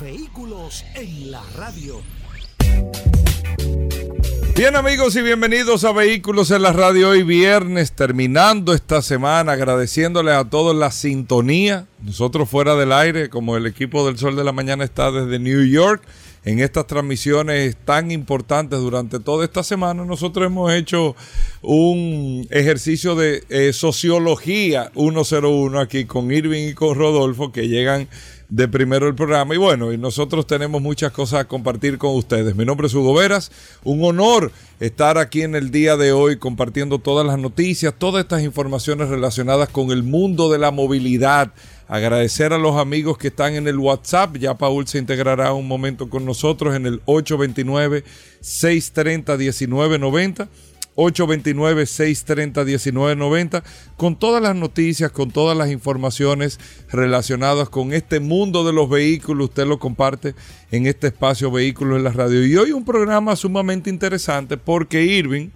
Vehículos en la radio. Bien amigos y bienvenidos a Vehículos en la Radio hoy viernes, terminando esta semana, agradeciéndoles a todos la sintonía. Nosotros fuera del aire, como el equipo del Sol de la Mañana está desde New York, en estas transmisiones tan importantes durante toda esta semana, nosotros hemos hecho un ejercicio de eh, sociología 101 aquí con Irving y con Rodolfo, que llegan de primero el programa. Y bueno, y nosotros tenemos muchas cosas a compartir con ustedes. Mi nombre es Hugo Veras, un honor estar aquí en el día de hoy compartiendo todas las noticias, todas estas informaciones relacionadas con el mundo de la movilidad. Agradecer a los amigos que están en el WhatsApp. Ya Paul se integrará un momento con nosotros en el 829-630-1990. 829-630-1990, con todas las noticias, con todas las informaciones relacionadas con este mundo de los vehículos. Usted lo comparte en este espacio Vehículos en la Radio. Y hoy un programa sumamente interesante porque Irving,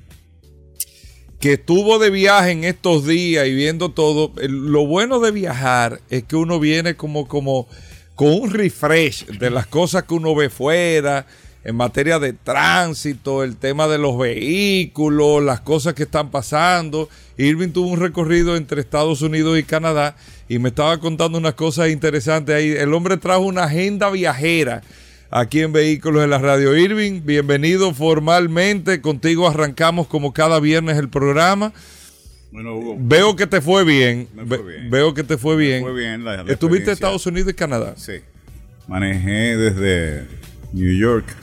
que estuvo de viaje en estos días y viendo todo, lo bueno de viajar es que uno viene como, como con un refresh de las cosas que uno ve fuera en materia de tránsito, el tema de los vehículos, las cosas que están pasando. Irving tuvo un recorrido entre Estados Unidos y Canadá y me estaba contando unas cosas interesantes ahí. El hombre trajo una agenda viajera aquí en Vehículos de la Radio. Irving, bienvenido formalmente. Contigo arrancamos como cada viernes el programa. Bueno, Hugo, Veo que te fue bien. Veo que te fue bien. Fue bien ¿Estuviste en Estados Unidos y Canadá? Sí. Manejé desde New York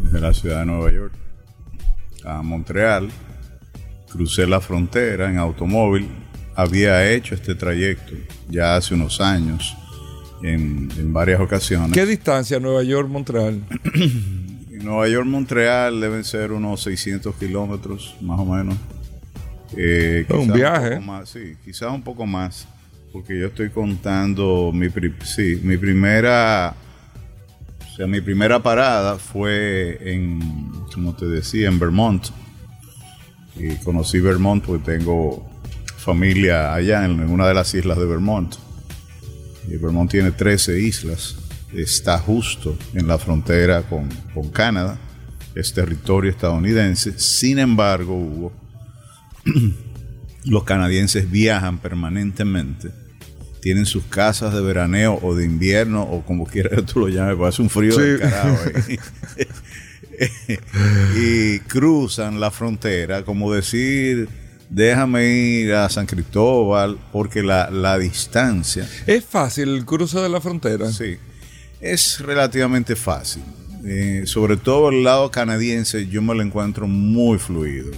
desde la ciudad de Nueva York a Montreal, crucé la frontera en automóvil, había hecho este trayecto ya hace unos años, en, varias ocasiones. ¿Qué distancia Nueva York-Montreal? Nueva York-Montreal deben ser unos 600 kilómetros, más o menos. Eh, un viaje. sí, quizás un poco más, porque yo estoy contando mi, sí, mi primera mi primera parada fue en, como te decía, en Vermont. Y conocí Vermont porque tengo familia allá en, una de las islas de Vermont. Vermont tiene 13 islas. Está justo en la frontera con, con Canadá. Es territorio estadounidense. Sin embargo, Hugo, los canadienses viajan permanentemente tienen sus casas de veraneo o de invierno o como quiera que tú lo llames, porque hace un frío de carajo. y cruzan la frontera, como decir, déjame ir a San Cristóbal, porque la, la distancia... ¿Es fácil el cruce de la frontera? Sí, es relativamente fácil. Eh, sobre todo el lado canadiense yo me lo encuentro muy fluido.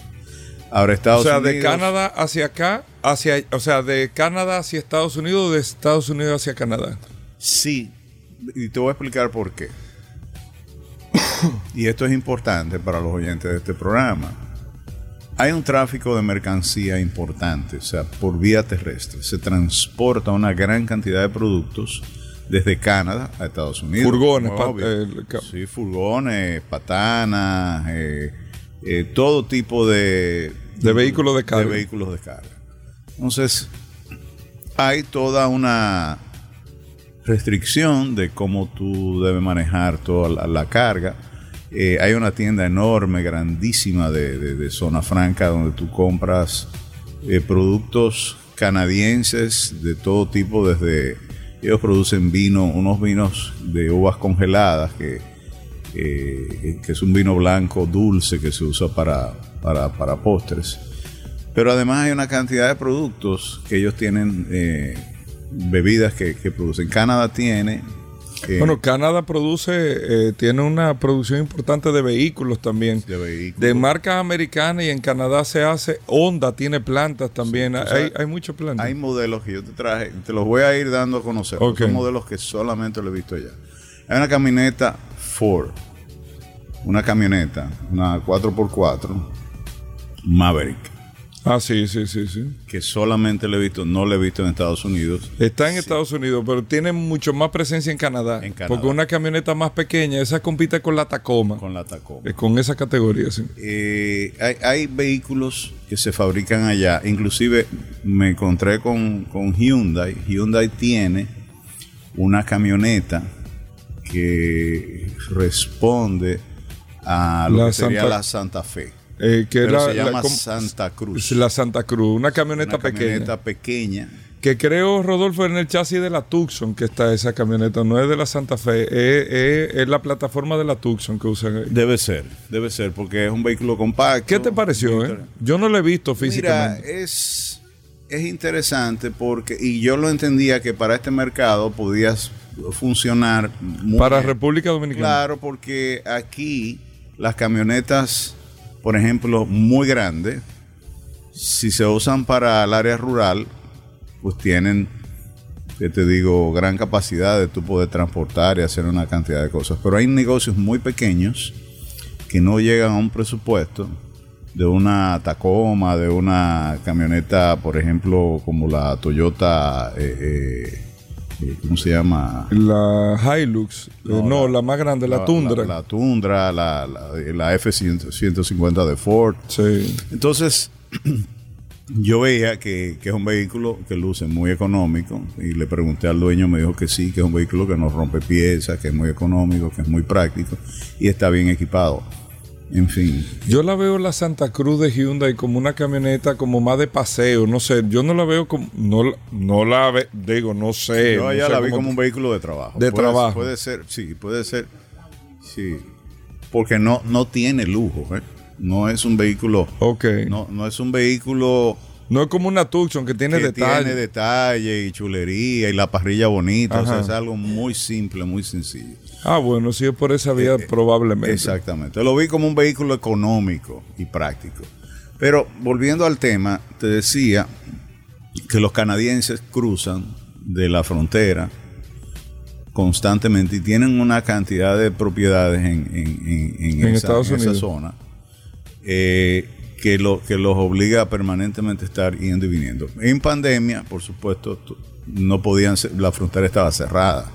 Ahora Estados Unidos... O sea, de Canadá hacia acá hacia, o sea, de Canadá hacia Estados Unidos o de Estados Unidos hacia Canadá. Sí, y te voy a explicar por qué. y esto es importante para los oyentes de este programa. Hay un tráfico de mercancía importante, o sea, por vía terrestre. Se transporta una gran cantidad de productos desde Canadá a Estados Unidos. Furgones, eh, sí, furgones, patanas, eh, eh, todo tipo de, de vehículos de carga. De vehículos de carga. Entonces, hay toda una restricción de cómo tú debes manejar toda la, carga. Eh, hay una tienda enorme, grandísima de, zona franca donde tú compras eh, productos canadienses de todo tipo, desde ellos producen vino, unos vinos de uvas congeladas, que, que es un vino blanco dulce que se usa para, para, para postres pero además hay una cantidad de productos que ellos tienen, eh, bebidas que, producen. Canadá tiene Eh, Bueno, Canadá produce, eh, tiene una producción importante de vehículos también. de vehículos. De marcas americanas y en Canadá se hace. Honda tiene plantas también. tú hay, hay muchas plantas. Hay modelos que yo te traje, te los voy a ir dando a conocer. Ok. Son modelos que solamente lo he visto allá. Hay una camioneta Ford, una camioneta, una 4x4, Maverick, Ah, sí, sí, sí, sí. que solamente lo he visto, no lo he visto en Estados Unidos. Está en Estados Unidos, pero tiene mucho más presencia en Canadá. En Canadá. Porque una camioneta más pequeña, esa compite con la Tacoma. Con la Tacoma. Eh, Con esa categoría, sí. Eh, hay, hay vehículos que se fabrican allá. Inclusive me encontré con, con Hyundai. Hyundai tiene una camioneta que responde a lo La que sería Santa- la Santa Fe. Eh, que Pero la, se llama la Santa Cruz. la Santa Cruz, una camioneta una pequeña. camioneta pequeña. Que creo, Rodolfo, en el chasis de la Tucson que está esa camioneta, no es de la Santa Fe, es, es- es la plataforma de la Tucson que usan ahí. Debe ser, debe ser, porque es un vehículo compacto. ¿Qué te pareció? eh? Yo no lo he visto Mira, físicamente. es, es interesante porque, y yo lo entendía que para este mercado podías funcionar muy Para bien. República Dominicana. Claro, porque aquí las camionetas, por ejemplo, muy grandes, si se usan para el área rural, pues tienen, que te digo, gran capacidad de tú poder transportar y hacer una cantidad de cosas. Pero hay negocios muy pequeños que no llegan a un presupuesto de una Tacoma, de una camioneta, por ejemplo, como la Toyota, eh, eh, eh, ¿cómo se llama? La Hilux, eh, no, la, más grande, la, Tundra. La, Tundra, la, la, la F-150 de Ford. sí. Entonces, yo veía que, que es un vehículo que luce muy económico y le pregunté al dueño, me dijo que sí, que es un vehículo que no rompe piezas, que es muy económico, que es muy práctico y está bien equipado. En fin, Yo la veo la Santa Cruz de Hyundai como una camioneta como más de paseo, no sé, yo no la veo como, no, la- no la ve, digo, no sé. yo no allá sé la vi como un vehículo de trabajo. De Puede- trabajo. Puede ser, sí, puede ser, sí, porque no, no tiene lujo, ¿eh? No es un vehículo, Ok. no, no es un vehículo No es como una Tucson que tiene que detalles. tiene detalle y chulería y la parrilla bonita. O sea, es algo muy simple, muy sencillo. Ah, bueno, si es por esa vía, probablemente. Eh, Exactamente. Lo vi como un vehículo económico y práctico. Pero volviendo al tema, te decía que los canadienses cruzan de la frontera constantemente y tienen una cantidad de propiedades en, en- en- en En esa, zona eh, que, lo, que los obliga a permanentemente estar yendo y viniendo. En pandemia, por supuesto, no podían ser- la frontera estaba cerrada.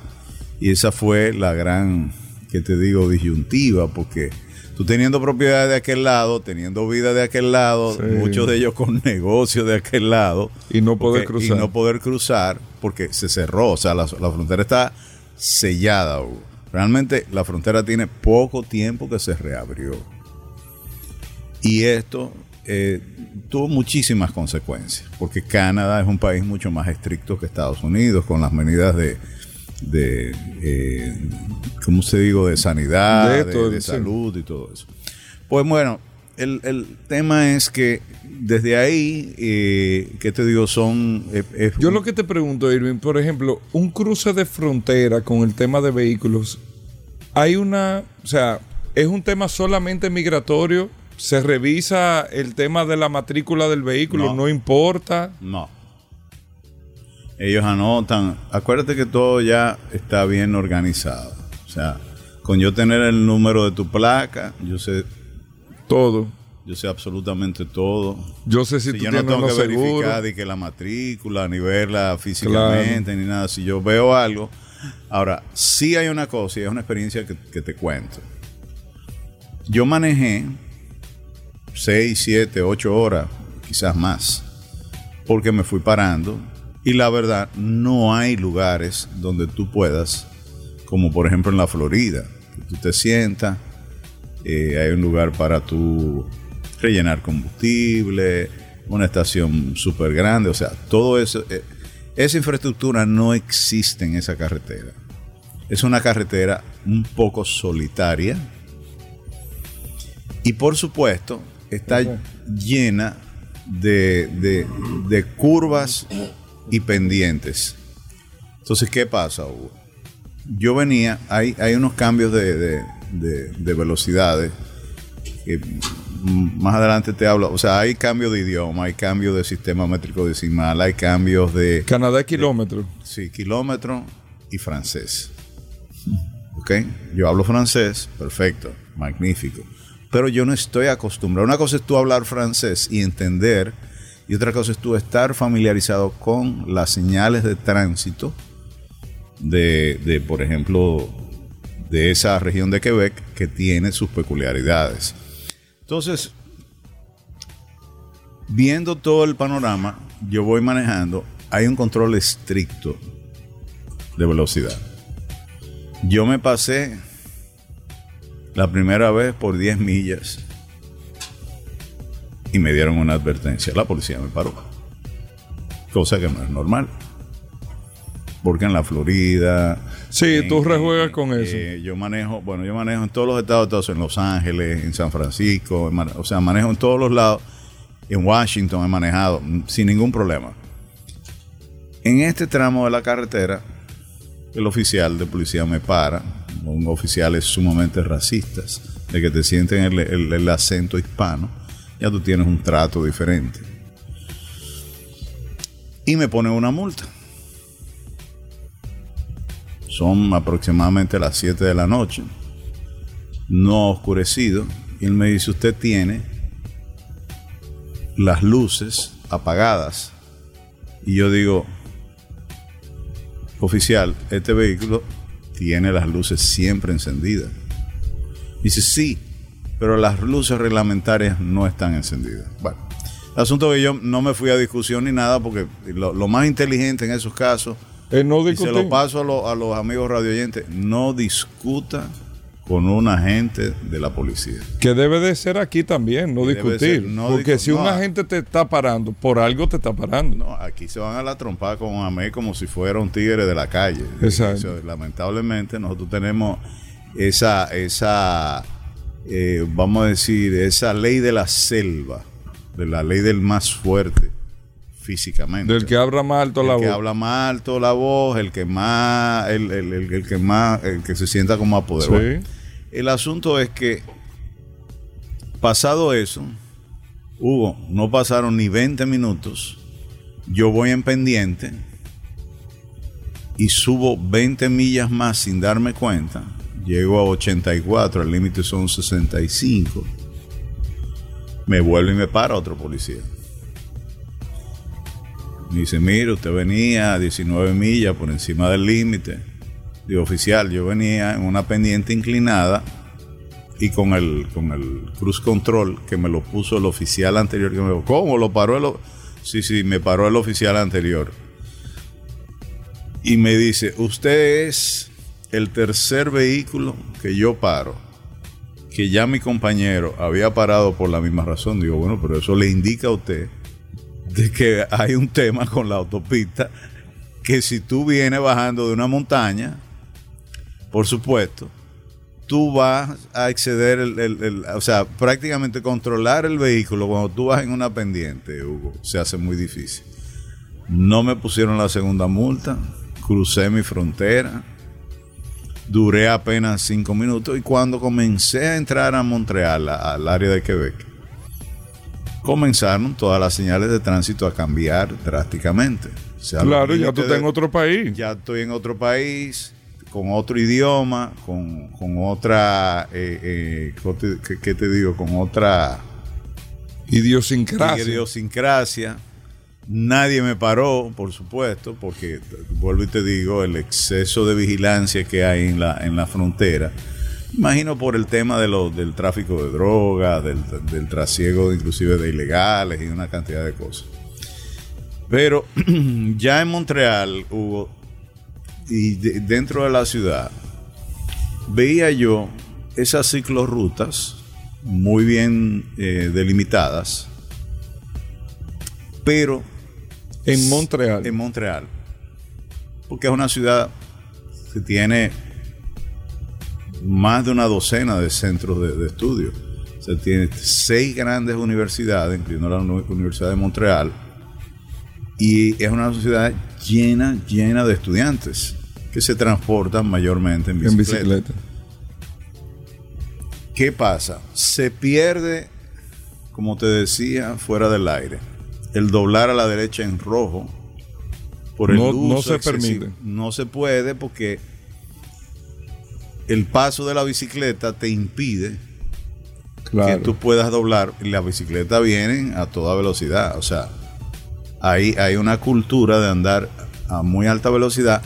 Y esa fue la gran, que te digo, disyuntiva, porque tú teniendo propiedad de aquel lado, teniendo vida de aquel lado, Sí. muchos de ellos con negocios de aquel lado. Y no poder porque- cruzar. Y no poder cruzar porque se cerró, o sea, la, la frontera está sellada. Hugo. Realmente la frontera tiene poco tiempo que se reabrió. Y esto eh, tuvo muchísimas consecuencias, porque Canadá es un país mucho más estricto que Estados Unidos, con las medidas de, de eh, ¿cómo se digo?, de sanidad, De de, esto, de sí. salud y todo eso. Pues bueno, el, el tema es que desde ahí, eh, ¿qué te digo? Son... eh, es Yo lo que te pregunto, Irving, por ejemplo, un cruce de frontera con el tema de vehículos, hay una, o sea, es un tema solamente migratorio, se revisa el tema de la matrícula del vehículo, No. no, importa. No. Ellos anotan. Acuérdate que todo ya está bien organizado. O sea, con yo tener el número de tu placa, yo sé, Todo. yo sé absolutamente todo. Yo sé si, Si tú yo no tengo que verificar de que la matrícula, ni verla físicamente, ni nada. Si yo veo algo. Ahora, sí hay una cosa y es una experiencia que, que te cuento. Yo manejé 6, 7, 8 horas, quizás más, porque me fui parando. Y la verdad, no hay lugares donde tú puedas, como por ejemplo en la Florida, que tú te sientas, eh, hay un lugar para tú rellenar combustible, una estación súper grande, o sea, todo eso, eh, esa infraestructura no existe en esa carretera. Es una carretera un poco solitaria y por supuesto está llena de, de- de curvas y pendientes. Entonces, ¿qué pasa, Hugo? yo venía, hay, hay unos cambios de, de, de- de velocidades. que, más adelante te hablo. O sea, hay cambio de idioma, hay cambio de sistema métrico decimal, hay cambios de Canadá kilómetros. sí, kilómetro y francés. ¿Ok? Yo hablo francés, perfecto, magnífico. Pero yo no estoy acostumbrado. Una cosa es tú hablar francés y entender, y otra cosa es tú estar familiarizado con las señales de tránsito de, de, por ejemplo, de esa región de Quebec que tiene sus peculiaridades. Entonces, viendo todo el panorama, yo voy manejando, hay un control estricto de velocidad. Yo me pasé la primera vez por 10 millas y me dieron una advertencia. La policía me paró. Cosa que no es normal. Porque en la Florida. Sí, en- tú rejuegas con eh, eso. yo manejo, bueno, yo manejo en todos los estados, Unidos, en Los Ángeles, en San Francisco, en o sea, manejo en todos los lados. En Washington he manejado mm, sin ningún problema. En este tramo de la carretera, el oficial de policía me para, un oficiales sumamente racistas, de que te sienten el, el- el acento hispano, ya tú tienes un trato diferente. Y me pone una multa. Son aproximadamente las 7 de la noche, no oscurecido, y él me dice, usted tiene las luces apagadas. Y yo digo, oficial, este vehículo tiene las luces siempre encendidas. Dice, sí, pero las luces reglamentarias no están encendidas. Bueno, el asunto que yo no me fui a discusión ni nada porque lo, lo más inteligente en esos casos, Eh, no y se lo paso a, lo- a los amigos radioyentes, no discuta con un agente de la policía. Que debe de ser aquí también, no Que discutir. ser, no Porque discu- si un no. agente te está parando, por algo te está parando. No, aquí se van a la trompa con Amé como si fuera un tigre de la calle. Exacto. Eso, lamentablemente nosotros tenemos esa, esa eh, vamos a decir, esa ley de la selva, de la ley del más fuerte físicamente. Del que habla más alto el la que voz. habla más alto la voz, el que más, el, el- el- el que más, el que se sienta como apoderado. Sí. El asunto es que, pasado eso, Hugo, no pasaron ni 20 minutos, yo voy en pendiente y subo 20 millas más sin darme cuenta, llego a 84, el límite son 65, me vuelve y me para otro policía. Me dice, mire, usted venía a 19 millas por encima del límite. Digo, oficial, yo venía en una pendiente inclinada y con el, con el cruise control que me lo puso el oficial anterior. ¿Cómo? ¿Lo paró el o-?" Sí, sí, me paró el oficial anterior. Y me dice, usted es el tercer vehículo que yo paro, que ya mi compañero había parado por la misma razón. Digo, bueno, pero eso le indica a usted de que hay un tema con la autopista que si tú vienes bajando de una montaña, por supuesto, tú vas a exceder o sea, prácticamente controlar el vehículo cuando tú vas en una pendiente, Hugo, se hace muy difícil. No me pusieron la segunda multa, crucé mi frontera, duré apenas cinco minutos y cuando comencé a entrar a Montreal, a- al área de Quebec, comenzaron todas las señales de tránsito a cambiar drásticamente. O sea, Claro, ya tú estás en otro país. ya estoy en otro país, con otro idioma, con, con otra, eh, eh, ¿cómo te- ¿qué, qué te digo? Con otra Idiosincrasia. idiosincrasia. Nadie me paró, por supuesto, porque vuelvo y te digo, el exceso de vigilancia que hay en la, en la frontera. Imagino por el tema de lo, del tráfico de drogas, del, del trasiego inclusive de ilegales y una cantidad de cosas. Pero ya en Montreal hubo, y de- dentro de la ciudad, veía yo esas ciclorrutas muy bien eh, delimitadas, pero En Montreal. en Montreal, porque es una ciudad que tiene más de una docena de centros de, de estudio. O sea, tiene seis grandes universidades, incluyendo la Uni- Universidad de Montreal, y es una ciudad llena, llena de estudiantes que se transportan mayormente en En bicicleta. bicicleta. ¿Qué pasa? Se pierde, como te decía, fuera del aire. El doblar a la derecha en rojo por el No- no se excesivo. permite. No se puede porque el paso de la bicicleta te impide Claro. que tú puedas doblar. Y las bicicletas vienen a toda velocidad. O sea, ahí hay una cultura de andar a muy alta velocidad.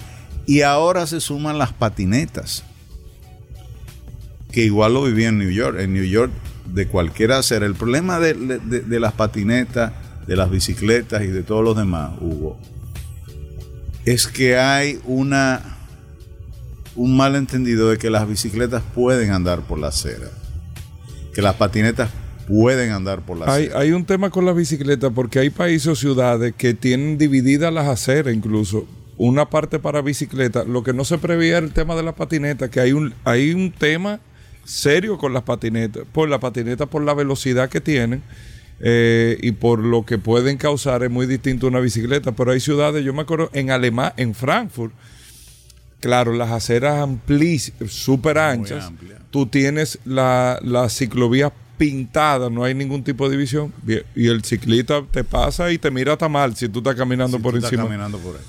Y ahora se suman las patinetas. Que igual lo viví en New York. En New York, de cualquier hacer. El problema de, de- de las patinetas, de las bicicletas y de todos los demás, Hugo, es que hay una un malentendido de que las bicicletas pueden andar por la acera que las patinetas pueden andar por la Hay, acera. hay un tema con las bicicletas porque hay países o ciudades que tienen divididas las aceras incluso. Una parte para bicicleta. Lo que no se prevía era el tema de la patineta, que hay un, hay un tema serio con las patinetas. Por la patineta, por la velocidad que tienen eh, y por lo que pueden causar es muy distinto una bicicleta. Pero hay ciudades, yo me acuerdo, en Alemania, en Frankfurt, Claro, las aceras amplísimas, súper anchas. Tú tienes la, la ciclovía pintada, no hay ningún tipo de división. Y el ciclista te pasa y te mira hasta mal si tú estás caminando Si por tú estás encima. caminando por ahí.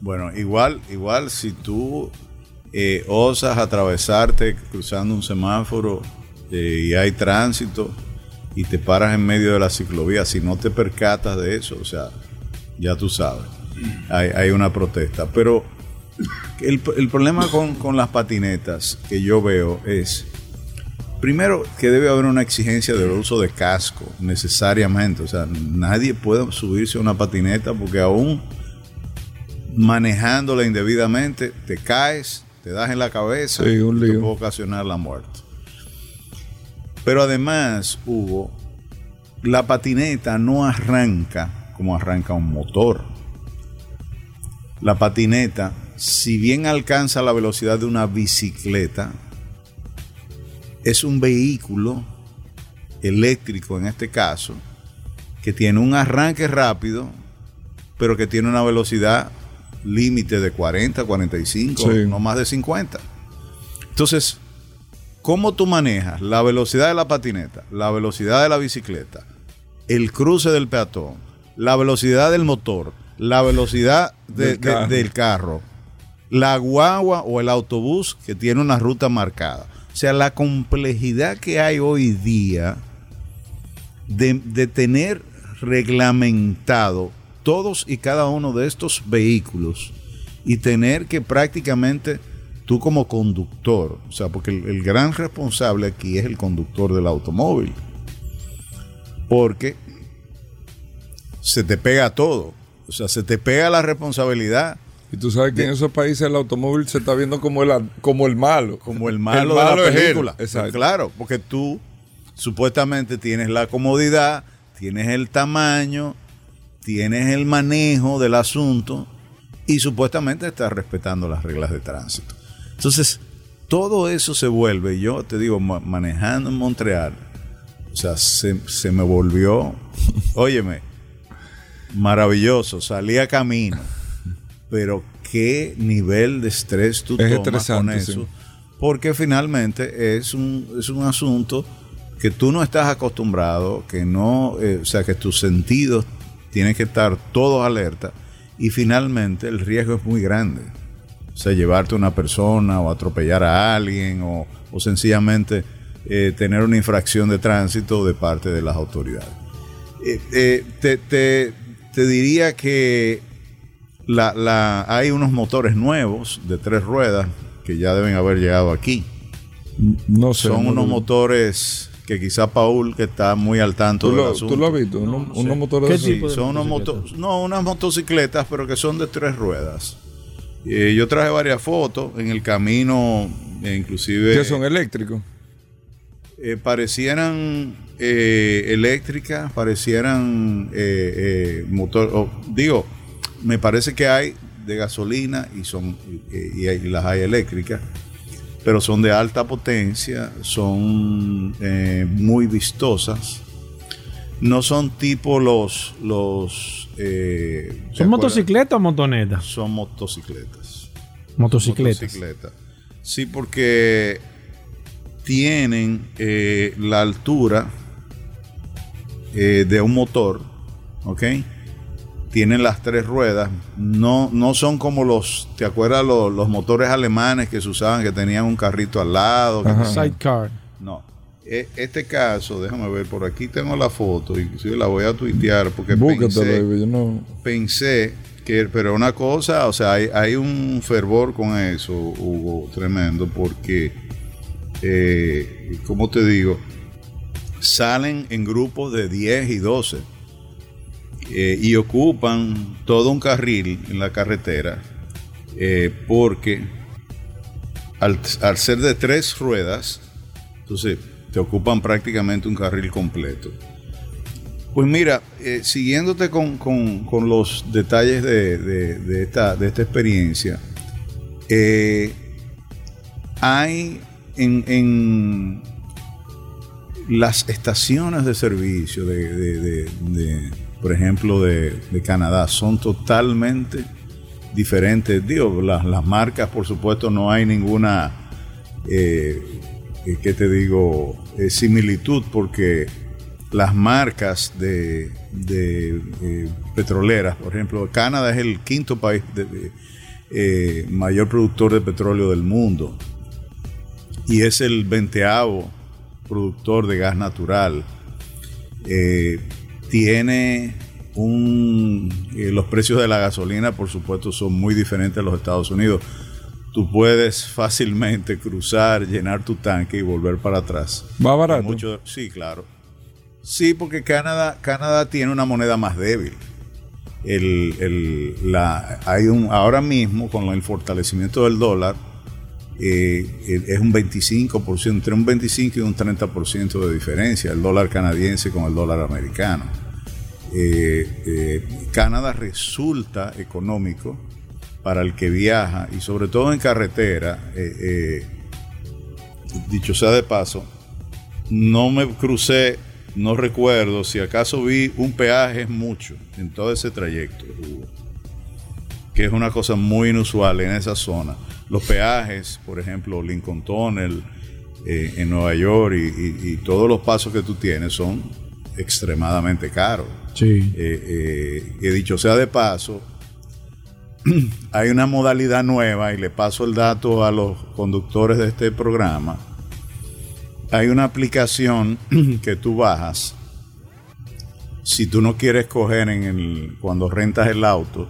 Bueno, igual, igual si tú eh, osas atravesarte cruzando un semáforo eh, y hay tránsito y te paras en medio de la ciclovía, si no te percatas de eso, o sea, ya tú sabes, hay, hay una protesta. Pero el, el problema con, con las patinetas que yo veo es, primero, que debe haber una exigencia del uso de casco, necesariamente. O sea, nadie puede subirse a una patineta porque aún manejándola indebidamente, te caes, te das en la cabeza Sí, y te puede ocasionar la muerte. Pero además, Hugo, la patineta no arranca como arranca un motor. La patineta, si bien alcanza la velocidad de una bicicleta, es un vehículo eléctrico en este caso, que tiene un arranque rápido, pero que tiene una velocidad límite de 40, 45, Sí. no más de 50. Entonces, ¿cómo tú manejas la velocidad de la patineta, la velocidad de la bicicleta, el cruce del peatón, la velocidad del motor, la velocidad de- Del de- carro. del carro, la guagua o el autobús que tiene una ruta marcada? O sea, la complejidad que hay hoy día de, de tener reglamentado todos y cada uno de estos vehículos y tener que prácticamente tú como conductor, o sea, porque el, el gran responsable aquí es el conductor del automóvil, porque se te pega todo, o sea, se te pega la responsabilidad Y tú sabes que en esos países el automóvil se está viendo como el, como el malo. como el malo, de la película. Exacto. Claro, porque tú supuestamente tienes la comodidad, tienes el tamaño, tienes el manejo del asunto y supuestamente estás respetando las reglas de tránsito. Entonces, todo eso se vuelve, yo te digo, ma- manejando en Montreal, o sea, se, se me volvió, óyeme, maravilloso, salí a camino, pero qué nivel de estrés tú Es tomas con eso, sí. porque finalmente es un, es un asunto que tú no estás acostumbrado, que no, eh, o sea, que tus sentidos tienen que estar todos alerta y finalmente el riesgo es muy grande. O sea, llevarte a una persona o atropellar a alguien o, o sencillamente eh, tener una infracción de tránsito de parte de las autoridades. Eh, eh, te, te- te diría que la, la- hay unos motores nuevos de tres ruedas que ya deben haber llegado aquí. No sé. Son no unos lo- motores que quizá Paul, que está muy al tanto ¿Tú del asunto. tú lo has visto? unos, unos motores ¿Qué de tipo? de son unos motocicletas? moto- no, unas motocicletas, pero que son de tres ruedas. Eh, yo traje varias fotos en el camino, eh, inclusive Que son eléctricos. eh, parecieran eléctricas, parecieran motor, digo, me parece que hay de gasolina y son y, hay- y las hay eléctricas, pero son de alta potencia, son muy vistosas. No son tipo los los eh, ¿te ¿Son motocicletas o motonetas? Son motocicletas. Motocicletas. motocicleta. Sí, porque tienen eh, la altura eh, de un motor, ¿ok? Tienen las tres ruedas, no, no son como los, ¿te acuerdas los, los motores alemanes que se usaban, que tenían un carrito al lado? que Ajá. tenían- Sidecar. no. E- Este caso, déjame ver, por aquí tengo la foto, inclusive la voy a tuitear porque Búscatelo, pensé, baby, yo no... pensé que, pero una cosa, o sea, hay, hay un fervor con eso, Hugo, tremendo, porque, eh, ¿cómo te digo? Salen en grupos de 10 y 12 eh, y ocupan todo un carril en la carretera eh, porque al, al ser de tres ruedas, entonces te ocupan prácticamente un carril completo. Pues mira, eh, siguiéndote con, con- los detalles de, de- esta, de esta experiencia, eh, hay en, en las estaciones de servicio de, por ejemplo, de, Canadá, son totalmente diferentes. Digo, las, las marcas, por supuesto, no hay ninguna, eh, ¿qué te digo?, eh, similitud, porque las marcas de, eh, petroleras, por ejemplo, Canadá es el quinto país eh, mayor productor de petróleo del mundo y es el veinteavo productor de gas natural. Eh, tiene un. los precios de la gasolina, por supuesto, son muy diferentes a los Estados Unidos. Tú puedes fácilmente cruzar, llenar tu tanque y volver para atrás. ¿Va barato? Mucho- sí, claro. Sí, porque Canadá, Canadá tiene una moneda más débil. El, el- la, hay un, ahora mismo, con el fortalecimiento del dólar, eh, eh, es un 25%, entre un 25 y un 30% de diferencia, el dólar canadiense con el dólar americano. Eh, eh, Canadá resulta económico para el que viaja y sobre todo en carretera. eh, eh, dicho sea de paso, no me crucé, no recuerdo si acaso vi un peaje es mucho en todo ese trayecto, Hugo, que es una cosa muy inusual en esa zona. Los peajes, por ejemplo, Lincoln Tunnel eh, en Nueva York y, y- y todos los pasos que tú tienes son extremadamente caros. Sí. Eh, eh, y dicho sea de paso, hay una modalidad nueva y le paso el dato a los conductores de este programa. Hay una aplicación que tú bajas. Si tú no quieres coger en el, cuando rentas el auto,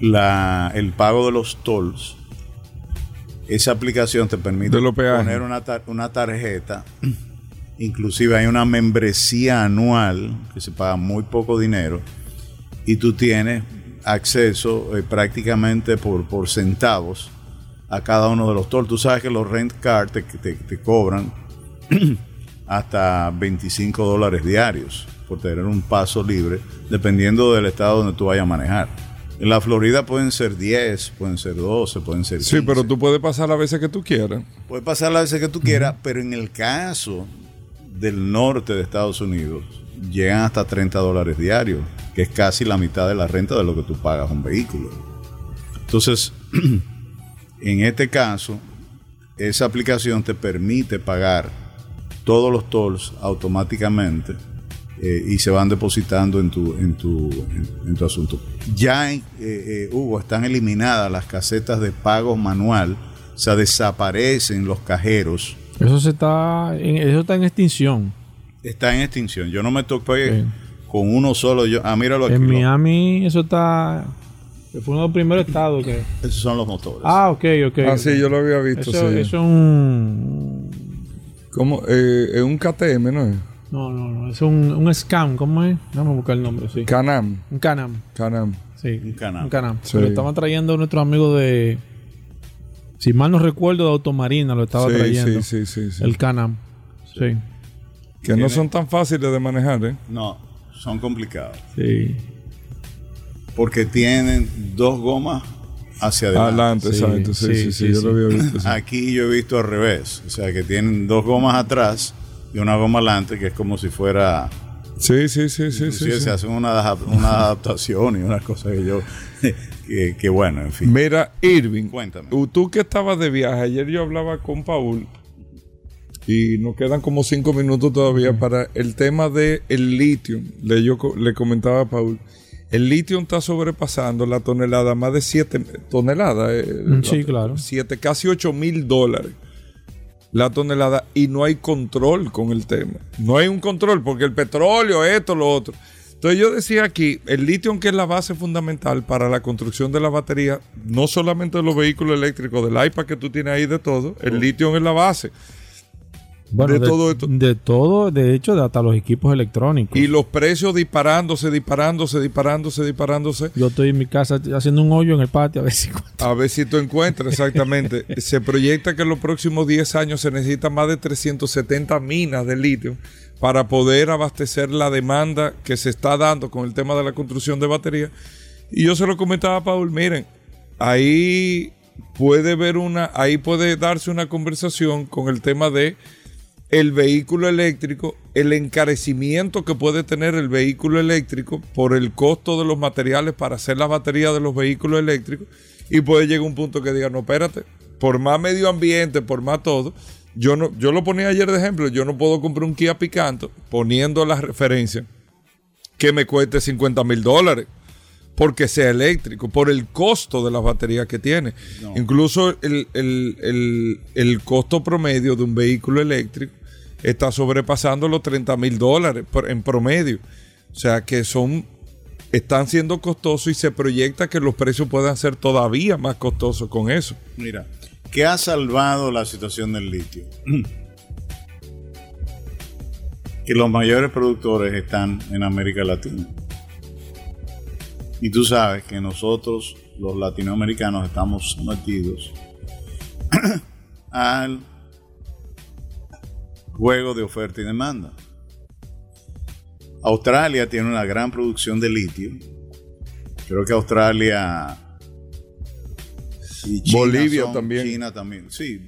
la, el pago de los tolls, esa aplicación te permite poner una, tar- una tarjeta. Inclusive hay una membresía anual que se paga muy poco dinero y tú tienes acceso eh, prácticamente por, por centavos a cada uno de los tolls. Tú sabes que los rent cars te, te- te cobran hasta 25 dólares diarios por tener un paso libre, dependiendo del estado donde tú vayas a manejar. En la Florida pueden ser 10, pueden ser 12, pueden ser 15. Sí, pero tú puedes pasar las veces que tú quieras. Puedes pasar las veces que tú quieras, pero en el caso del norte de Estados Unidos, llegan hasta 30 dólares diarios, que es casi la mitad de la renta de lo que tú pagas un vehículo. Entonces, en este caso, esa aplicación te permite pagar todos los tolls automáticamente eh, y se van depositando en tu, en tu, en, en tu asunto. Ya, eh, eh, Hugo, están eliminadas las casetas de pago manual, o sea, desaparecen los cajeros. Eso se está en, eso está en extinción. Está en extinción. Yo no me Sí. Con uno solo. Yo, ah, míralo aquí. En lo- Miami eso está fue uno de los primeros estados que esos son los motores. Ah, ok, ok. Ah, sí, yo lo había visto. Eso, sí. eso es un ¿Cómo? Eh, es un KTM, ¿no es? no, no, no, es un, un scam, ¿cómo es? Vamos a buscar el nombre, sí. Canam. un Canam, Canam. sí. Un Can-Am. Un Canam. Sí. Lo estaban trayendo nuestros amigos de si mal no recuerdo de Automarina lo estaba Sí, trayendo. sí, sí, sí, sí. El Canam. Sí. Que no son tan fáciles de manejar, ¿eh? No, son complicados. Sí. Porque tienen dos gomas hacia adelante. Adelante, Sí, exacto. Sí, sí, sí, sí, sí, yo lo había visto. sí. Aquí yo he visto al revés. O sea, que tienen dos gomas atrás y una goma adelante, que es como si fuera. Sí, sí, sí, sí, sí. se hacen una, una adaptación y una cosa que yo. que, que bueno, en fin. Mira, Irving, Cuéntame. tú que estabas de viaje, ayer yo hablaba con Paul y nos quedan como cinco minutos todavía para el tema del el litio. Le, yo le comentaba a Paul, el litio está sobrepasando la tonelada, más de 7 toneladas. eh, Mm, sí, la- claro. siete, casi 8 mil dólares la tonelada y no hay control con el tema. No hay un control porque el petróleo, esto, lo otro. Entonces yo decía aquí, el litio, aunque es la base fundamental para la construcción de la batería, no solamente de los vehículos eléctricos, del iPad que tú tienes ahí, de todo, el litio es la base. Bueno, de todo esto. De todo, de hecho, de hasta los equipos electrónicos. Y los precios disparándose, disparándose, disparándose, disparándose. Yo estoy en mi casa haciendo un hoyo en el patio a ver si A ver si tú encuentras exactamente. se proyecta que en los próximos 10 años se necesitan más de 370 minas de litio para poder abastecer la demanda que se está dando con el tema de la construcción de baterías. Y yo se lo comentaba a Paul, miren, ahí puede ver una, ahí puede darse una conversación con el tema de el vehículo eléctrico, el encarecimiento que puede tener el vehículo eléctrico por el costo de los materiales para hacer la batería de los vehículos eléctricos y puede llegar un punto que diga, no, espérate, por más medio ambiente, por más todo, yo no, yo lo ponía ayer de ejemplo, yo no puedo comprar un Kia Picanto poniendo la referencia que me cueste 50 mil dólares porque sea eléctrico, por el costo de las baterías que tiene. Incluso el, el- el- el costo promedio de un vehículo eléctrico está sobrepasando los 30 mil dólares en promedio. O sea que son, están siendo costosos y se proyecta que los precios puedan ser todavía más costosos con eso. Mira, ¿qué ha salvado la situación del litio? que los mayores productores están en América Latina. Y tú sabes que nosotros, los latinoamericanos, estamos sometidos al juego de oferta y demanda. Australia tiene una gran producción de litio. Creo que Australia y China Bolivia son- también. China también. Sí.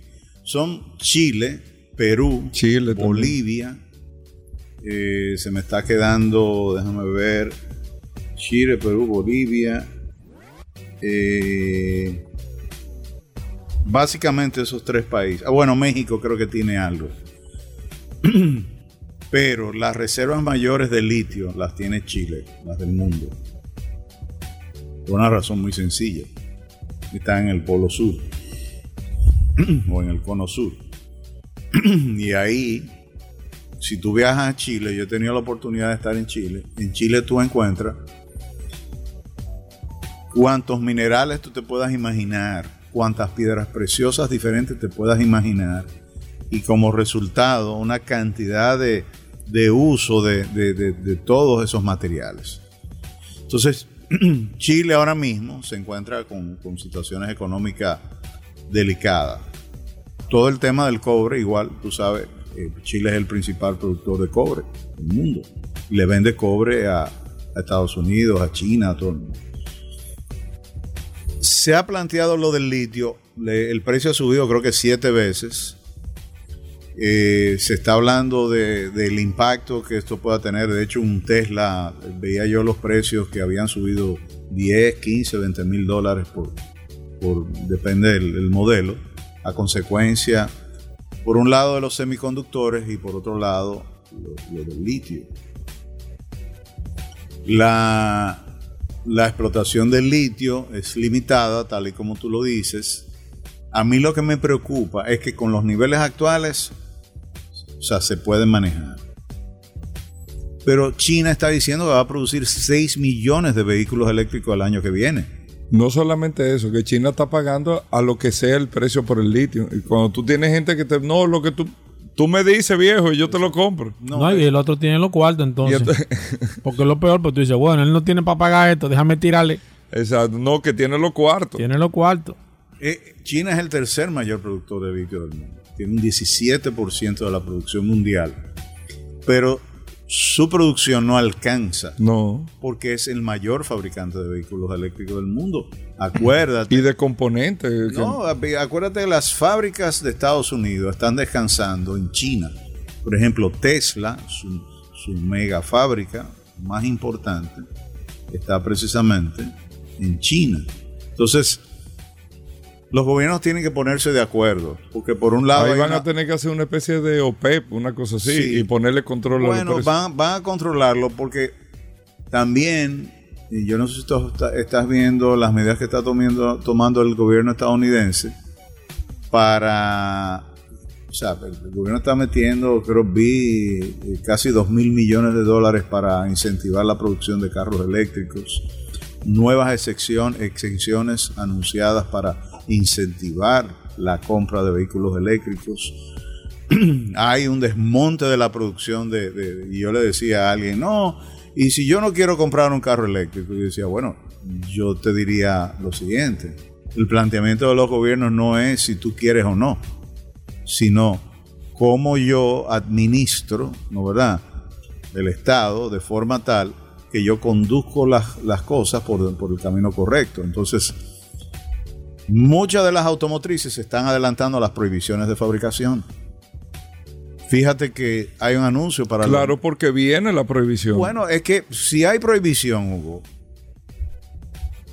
Son Chile, Perú, Chile. Bolivia. eh, se me está quedando, déjame ver. Chile, Perú, Bolivia. eh, básicamente esos tres países. Ah, bueno, México creo que tiene algo. Pero las reservas mayores de litio las tiene Chile, las del mundo. Por una razón muy sencilla. Está en el polo sur. o en el cono sur. y ahí, si tú viajas a Chile, yo he tenido la oportunidad de estar en Chile. En Chile tú encuentras cuántos minerales tú te puedas imaginar, cuántas piedras preciosas diferentes te puedas imaginar y como resultado una cantidad de, de uso de, de- de- todos esos materiales. Entonces, Chile ahora mismo se encuentra con, con situaciones económicas delicadas. Todo el tema del cobre, igual, tú sabes, eh, Chile es el principal productor de cobre del mundo. Le vende cobre a, Estados Unidos, a China, a todo el mundo. Se ha planteado lo del litio, el precio ha subido creo que siete veces. Eh, se está hablando de- del impacto que esto pueda tener. De hecho, un Tesla, veía yo los precios que habían subido 10, 15, 20 mil dólares por, por depende del, del modelo, a consecuencia, por un lado de los semiconductores y por otro lado, lo, lo del litio. La, la explotación del litio es limitada, tal y como tú lo dices. A mí lo que me preocupa es que con los niveles actuales, o sea, se pueden manejar. Pero China está diciendo que va a producir 6 millones de vehículos eléctricos el año que viene. No solamente eso, que China está pagando a lo que sea el precio por el litio. Y cuando tú tienes gente que te... No, lo que tú... Tú me dices, viejo, y yo te lo compro. No, y el otro tiene los cuartos entonces- Porque es lo peor, pues tú dices, bueno, él no tiene para pagar esto, déjame tirarle. Exacto, no, que tiene los cuartos. Tiene los cuartos. Eh, China es el tercer mayor productor de litio del mundo. Tiene un 17% de la producción mundial. Pero su producción no alcanza No. porque es el mayor fabricante de vehículos eléctricos del mundo. Acuérdate. Y de componentes. No, acuérdate que las fábricas de Estados Unidos están descansando en China. Por ejemplo, Tesla, su, su mega fábrica más importante, está precisamente en China. Entonces, los gobiernos tienen que ponerse de acuerdo, porque por un lado... Ahí van una- a tener que hacer una especie de OPEP, una cosa así, Sí. y ponerle control a los Bueno, precios. van, van a controlarlo porque también, y yo no sé si tú está- estás viendo las medidas que está tomando, tomando el gobierno estadounidense para, o sea, el, el gobierno está metiendo, creo vi, eh, casi 2 mil millones de dólares para incentivar la producción de carros eléctricos, nuevas exenciones anunciadas para incentivar la compra de vehículos eléctricos hay un desmonte de la producción de, y yo le decía a alguien, no, y si yo no quiero comprar un carro eléctrico, yo decía, bueno, yo te diría lo siguiente, el planteamiento de los gobiernos no es si tú quieres o no, sino cómo yo administro, ¿no verdad?, el Estado de forma tal que yo conduzco las, las cosas por, por el camino correcto. Entonces, muchas de las automotrices se están adelantando a las prohibiciones de fabricación. Fíjate que hay un anuncio para la- Claro, porque viene la prohibición. Bueno, es que si hay prohibición, Hugo,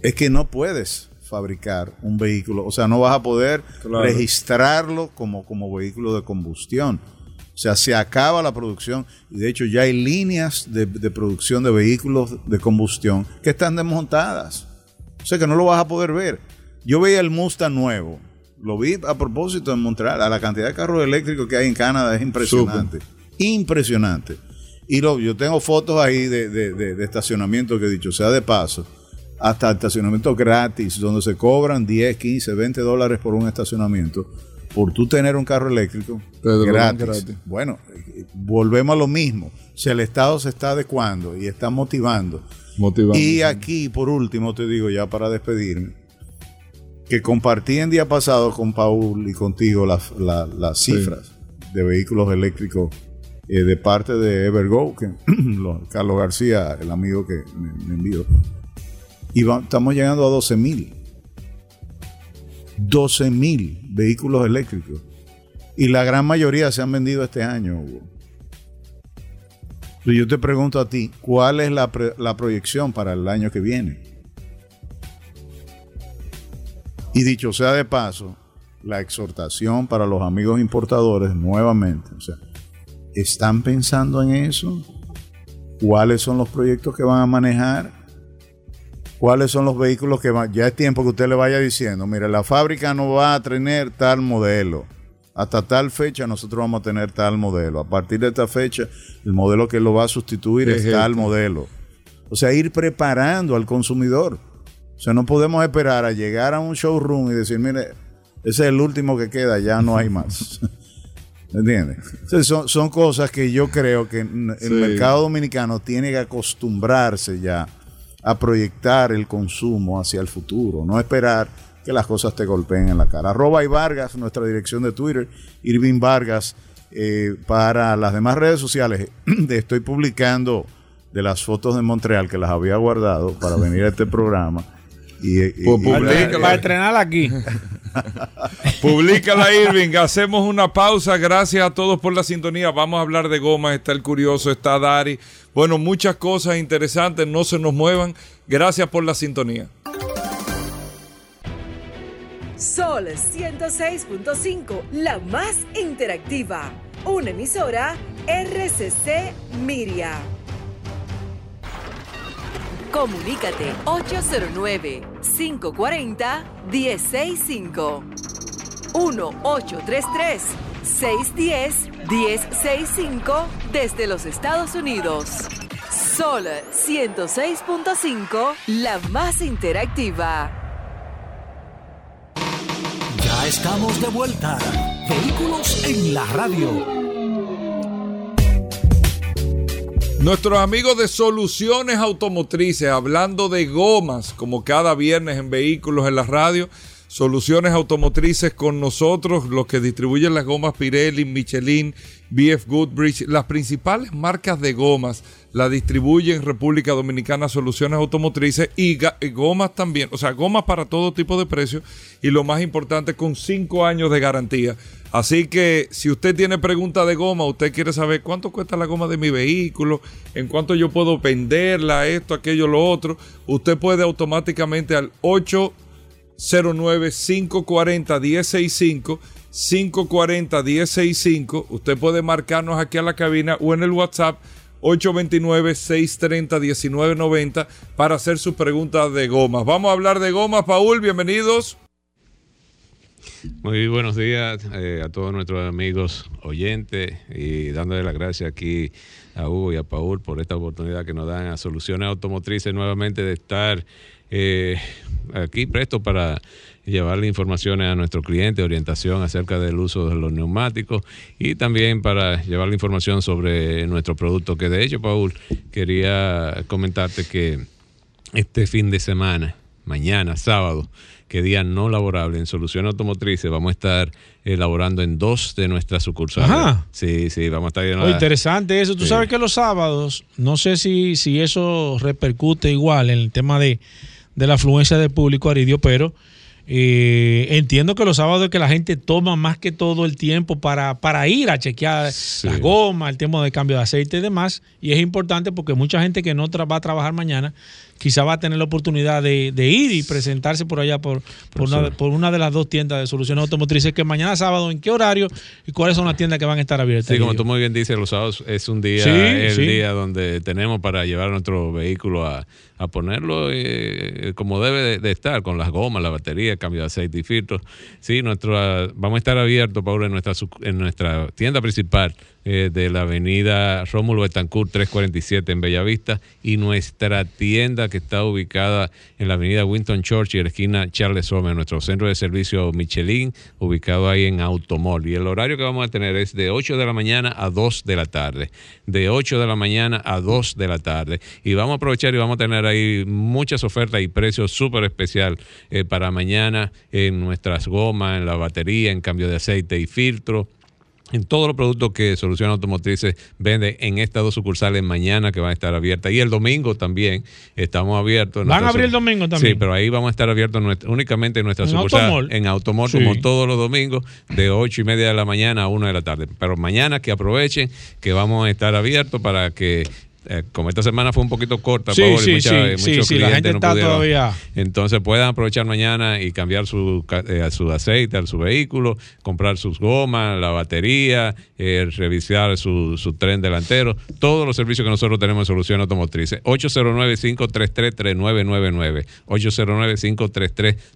es que no puedes fabricar un vehículo, o sea, no vas a poder Claro. registrarlo como, como vehículo de combustión. O sea, se acaba la producción y de hecho ya hay líneas de, de producción de vehículos de combustión que están desmontadas. O sea que no lo vas a poder ver. Yo veía el Mustang nuevo, lo vi a propósito en Montreal, a la cantidad de carros eléctricos que hay en Canadá es impresionante. Impresionante. Y lo, yo tengo fotos ahí de, de- de- de estacionamiento que he dicho, sea de paso, hasta estacionamiento gratis, donde se cobran 10, 15, 20 dólares por un estacionamiento, por tú tener un carro eléctrico gratis. gratis. Bueno, volvemos a lo mismo. Si el Estado se está adecuando y está motivando. Motivando. Y aquí, por último, te digo ya para despedirme, que compartí en día pasado con Paul y contigo las, la- las Sí. cifras de vehículos eléctricos eh, de parte de Evergo, que lo- Carlos García, el amigo que me, me envió. Y va- estamos llegando a 12 mil. 12 mil vehículos eléctricos. Y la gran mayoría se han vendido este año, Hugo. Yo te pregunto a ti, ¿cuál es la, la proyección para el año que viene? Y dicho sea de paso, la exhortación para los amigos importadores nuevamente, o sea, ¿están pensando en eso? ¿Cuáles son los proyectos que van a manejar? ¿Cuáles son los vehículos que van? Ya es tiempo que usted le vaya diciendo, mire, la fábrica no va a tener tal modelo. Hasta tal fecha nosotros vamos a tener tal modelo. A partir de esta fecha, el modelo que lo va a sustituir es Es tal este. modelo. O sea, ir preparando al consumidor. O sea, no podemos esperar a llegar a un showroom y decir, mire, ese es el último que queda, ya no hay más. ¿Me entiendes? Entonces, son, son cosas que yo creo que el Sí. mercado dominicano tiene que acostumbrarse ya a proyectar el consumo hacia el futuro, no esperar que las cosas te golpeen en la cara. Arroba y Vargas, nuestra dirección de Twitter, Irving Vargas, eh, para las demás redes sociales, estoy publicando de las fotos de Montreal que las había guardado para venir a este programa. Y, y- Pues y- publica- Para estrenarla aquí. Publícala, Irving. Hacemos una pausa. Gracias a todos por la sintonía. Vamos a hablar de gomas. Está el curioso, está Dari. Bueno, muchas cosas interesantes. No se nos muevan. Gracias por la sintonía. Sol 106.5, la más interactiva. Una emisora RCC Miria. Comunícate 809-540-1065. 1-833-610-1065 desde los Estados Unidos. Sol 106.5, la más interactiva. Ya estamos de vuelta. Vehículos en la radio. Nuestros amigos de Soluciones Automotrices, hablando de gomas, como cada viernes en Vehículos en la Radio, Soluciones automotrices con nosotros, los que distribuyen las gomas Pirelli, Michelin, BF Goodrich, las principales marcas de gomas la distribuyen República Dominicana Soluciones Automotrices y, gomas también, o sea, gomas para todo tipo de precios y lo más importante con cinco años de garantía. Así que si usted tiene pregunta de goma, usted quiere saber cuánto cuesta la goma de mi vehículo, en cuánto yo puedo venderla, esto, aquello, lo otro, usted puede automáticamente al 809-540-1065, 540-1065, usted puede marcarnos aquí a la cabina o en el WhatsApp 829-630-1990 para hacer sus preguntas de gomas. Vamos a hablar de gomas, Paul, bienvenidos. Muy buenos días eh, a todos nuestros amigos oyentes y dándole las gracias aquí a Hugo y a Paul por esta oportunidad que nos dan a Soluciones Automotrices nuevamente de estar eh, aquí presto para llevarle informaciones a nuestros clientes, orientación acerca del uso de los neumáticos y también para llevarle información sobre nuestro producto, que de hecho, Paul, quería comentarte que este fin de semana, mañana, sábado, que día no laborable en Soluciones Automotrices, vamos a estar elaborando en dos de nuestras sucursales. Ajá. Sí, sí, vamos a estar en Oh, interesante eso. Tú Sí. sabes que los sábados, no sé si, si eso repercute igual en el tema de, de la afluencia de público, Aridio, pero eh, entiendo que los sábados es que la gente toma más que todo el tiempo para, para ir a chequear Sí. la goma, el tema de cambio de aceite y demás. Y es importante porque mucha gente que no va a trabajar mañana quizá va a tener la oportunidad de, de ir y presentarse por allá por, por, una, Profesor. por una de las dos tiendas de soluciones automotrices que mañana sábado, ¿en qué horario y cuáles son las tiendas que van a estar abiertas? Sí, como tú muy bien dices, los sábados es un día, Sí, el sí. día donde tenemos para llevar nuestro vehículo a, a ponerlo eh, como debe de, de estar, con las gomas, la batería, el cambio de aceite y filtros. Sí, nuestro, vamos a estar abiertos, Paula, en nuestra, en nuestra tienda principal eh, de la avenida Rómulo Betancourt 347 en Bellavista y nuestra tienda que está ubicada en la avenida Winston Churchill, esquina Charles Sommer, nuestro centro de servicio Michelin, ubicado ahí en Automol. Y el horario que vamos a tener es de 8 de la mañana a 2 de la tarde. De 8 de la mañana a 2 de la tarde. Y vamos a aprovechar y vamos a tener ahí muchas ofertas y precios súper especial eh, para mañana en nuestras gomas, en la batería, en cambio de aceite y filtro en todos los productos que Solución Automotrices vende en estas dos sucursales mañana que van a estar abiertas y el domingo también estamos abiertos. ¿Van a abrir el domingo también? Sí, pero ahí vamos a estar abiertos nuestra- únicamente en nuestra En sucursal en Automol Sí. como todos los domingos de 8 y media de la mañana a 1 de la tarde. Pero mañana que aprovechen que vamos a estar abiertos para que eh, como esta semana fue un poquito corta, Sí, sí, mucha- sí, muchos sí, sí, la clientes gente no está pudieron. todavía- Entonces puedan aprovechar mañana y cambiar su, eh, su aceite su vehículo, comprar sus gomas, la batería, eh, revisar su, su tren delantero, todos los servicios que nosotros tenemos en Solución Automotrices. 809-533-3999.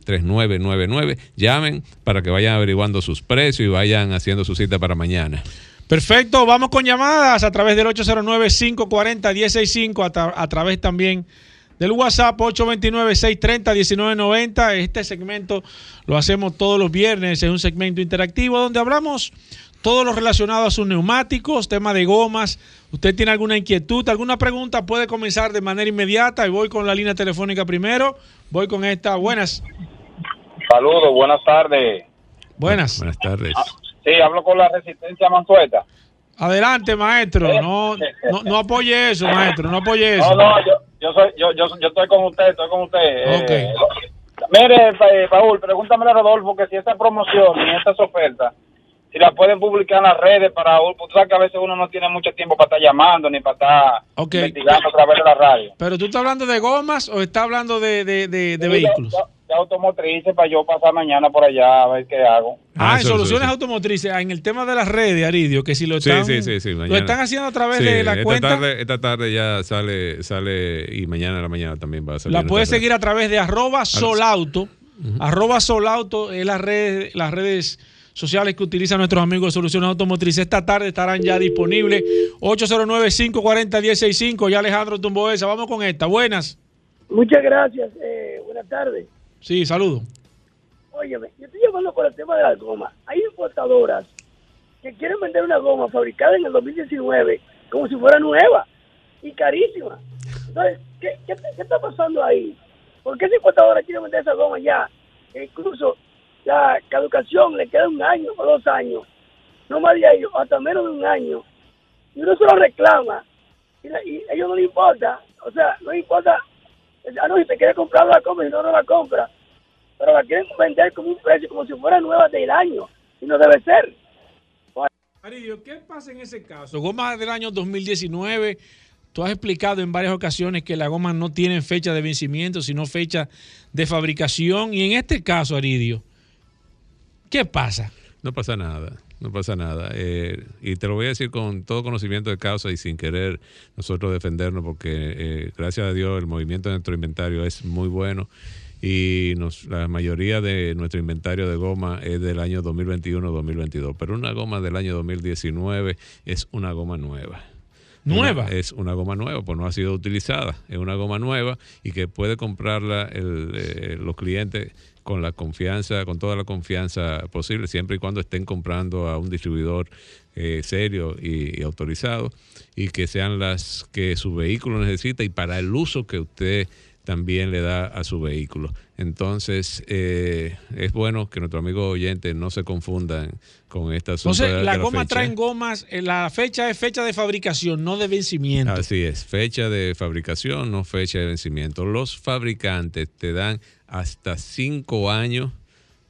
809-533-3999. Llamen para que vayan averiguando sus precios y vayan haciendo su cita para mañana. Perfecto, vamos con llamadas a través del 809-540-165, a, tra- a través también del WhatsApp 829-630-1990. Este segmento lo hacemos todos los viernes, es un segmento interactivo donde hablamos todo lo relacionado a sus neumáticos, tema de gomas. Usted tiene alguna inquietud, alguna pregunta, puede comenzar de manera inmediata y voy con la línea telefónica primero. Voy con esta. Buenas, Saludos, buenas tardes. buenas. Buenas tardes. Sí, hablo con la Resistencia Mansueta. Adelante, maestro. No, no, no apoye eso, maestro. No apoye eso. No, no, yo, yo, soy, yo, yo, yo estoy con usted, estoy con usted. Eh, mire, eh, Paul, pregúntame a Rodolfo que si esta promoción y estas ofertas, si la pueden publicar en las redes para, tú sabes que a veces uno no tiene mucho tiempo para estar llamando ni para estar Ok. investigando a través de la radio. Pero tú estás hablando de gomas o estás hablando de, de, de- de vehículos. De, de automotrices para yo pasar mañana por allá a ver qué hago. Ah, Ah, en soluciones automotrices, ah, en el tema de las redes, Aridio, que si lo están, sí, sí, sí, lo están haciendo a través Sí, de la esta cuenta, Tarde, esta tarde ya sale, sale y mañana en la mañana también va a salir. la puedes seguir a través de arroba solauto. Arroba solauto es las redes, las redes sociales que utilizan nuestros amigos de Soluciones Automotrices. Esta tarde estarán ya disponibles. 809-540-165. Ya Alejandro tumbó esa. Vamos con esta. Buenas. Muchas gracias. Eh, buenas tardes. Sí, saludo. Óyeme, yo estoy llamando por el tema de las gomas. Hay importadoras que quieren vender una goma fabricada en el 2019 como si fuera nueva y carísima. Entonces, ¿qué, está pasando ahí? ¿Por qué esa importadora quiere vender esa goma ya que incluso la caducación le queda un año o dos años, no más de ellos, hasta menos de un año, y uno se lo reclama, y, a ellos no les importa, o sea, no les importa, ah, no, si te quiere comprar la compra, si no, no la compra, pero la quieren vender como un precio, como si fuera nueva del año, y no debe ser. Aridio, ¿qué pasa en ese caso? Gomas del año 2019, tú has explicado en varias ocasiones que las gomas no tienen fecha de vencimiento, sino fecha de fabricación. Y en este caso, Aridio, ¿qué pasa? No pasa nada, no pasa nada. Eh, y te lo voy a decir con todo conocimiento de causa y sin querer nosotros defendernos, porque eh, gracias a Dios el movimiento de nuestro inventario es muy bueno y nos, la mayoría de nuestro inventario de goma es del año 2021-2022, pero una goma del año 2019 es una goma nueva. ¿Nueva? Una- es una goma nueva, pues no ha sido utilizada. Es una goma nueva y que puede comprarla el, eh, los clientes con la confianza, con toda la confianza posible, siempre y cuando estén comprando a un distribuidor eh, serio y, y autorizado y que sean las que su vehículo necesita y para el uso que usted también le da a su vehículo. Entonces, eh, es bueno que nuestro amigo oyente no se confundan con esta Entonces, de- la gomas fecha. traen gomas, eh, la fecha es fecha de fabricación, no de vencimiento. Así es, fecha de fabricación, no fecha de vencimiento. Los fabricantes te dan hasta cinco años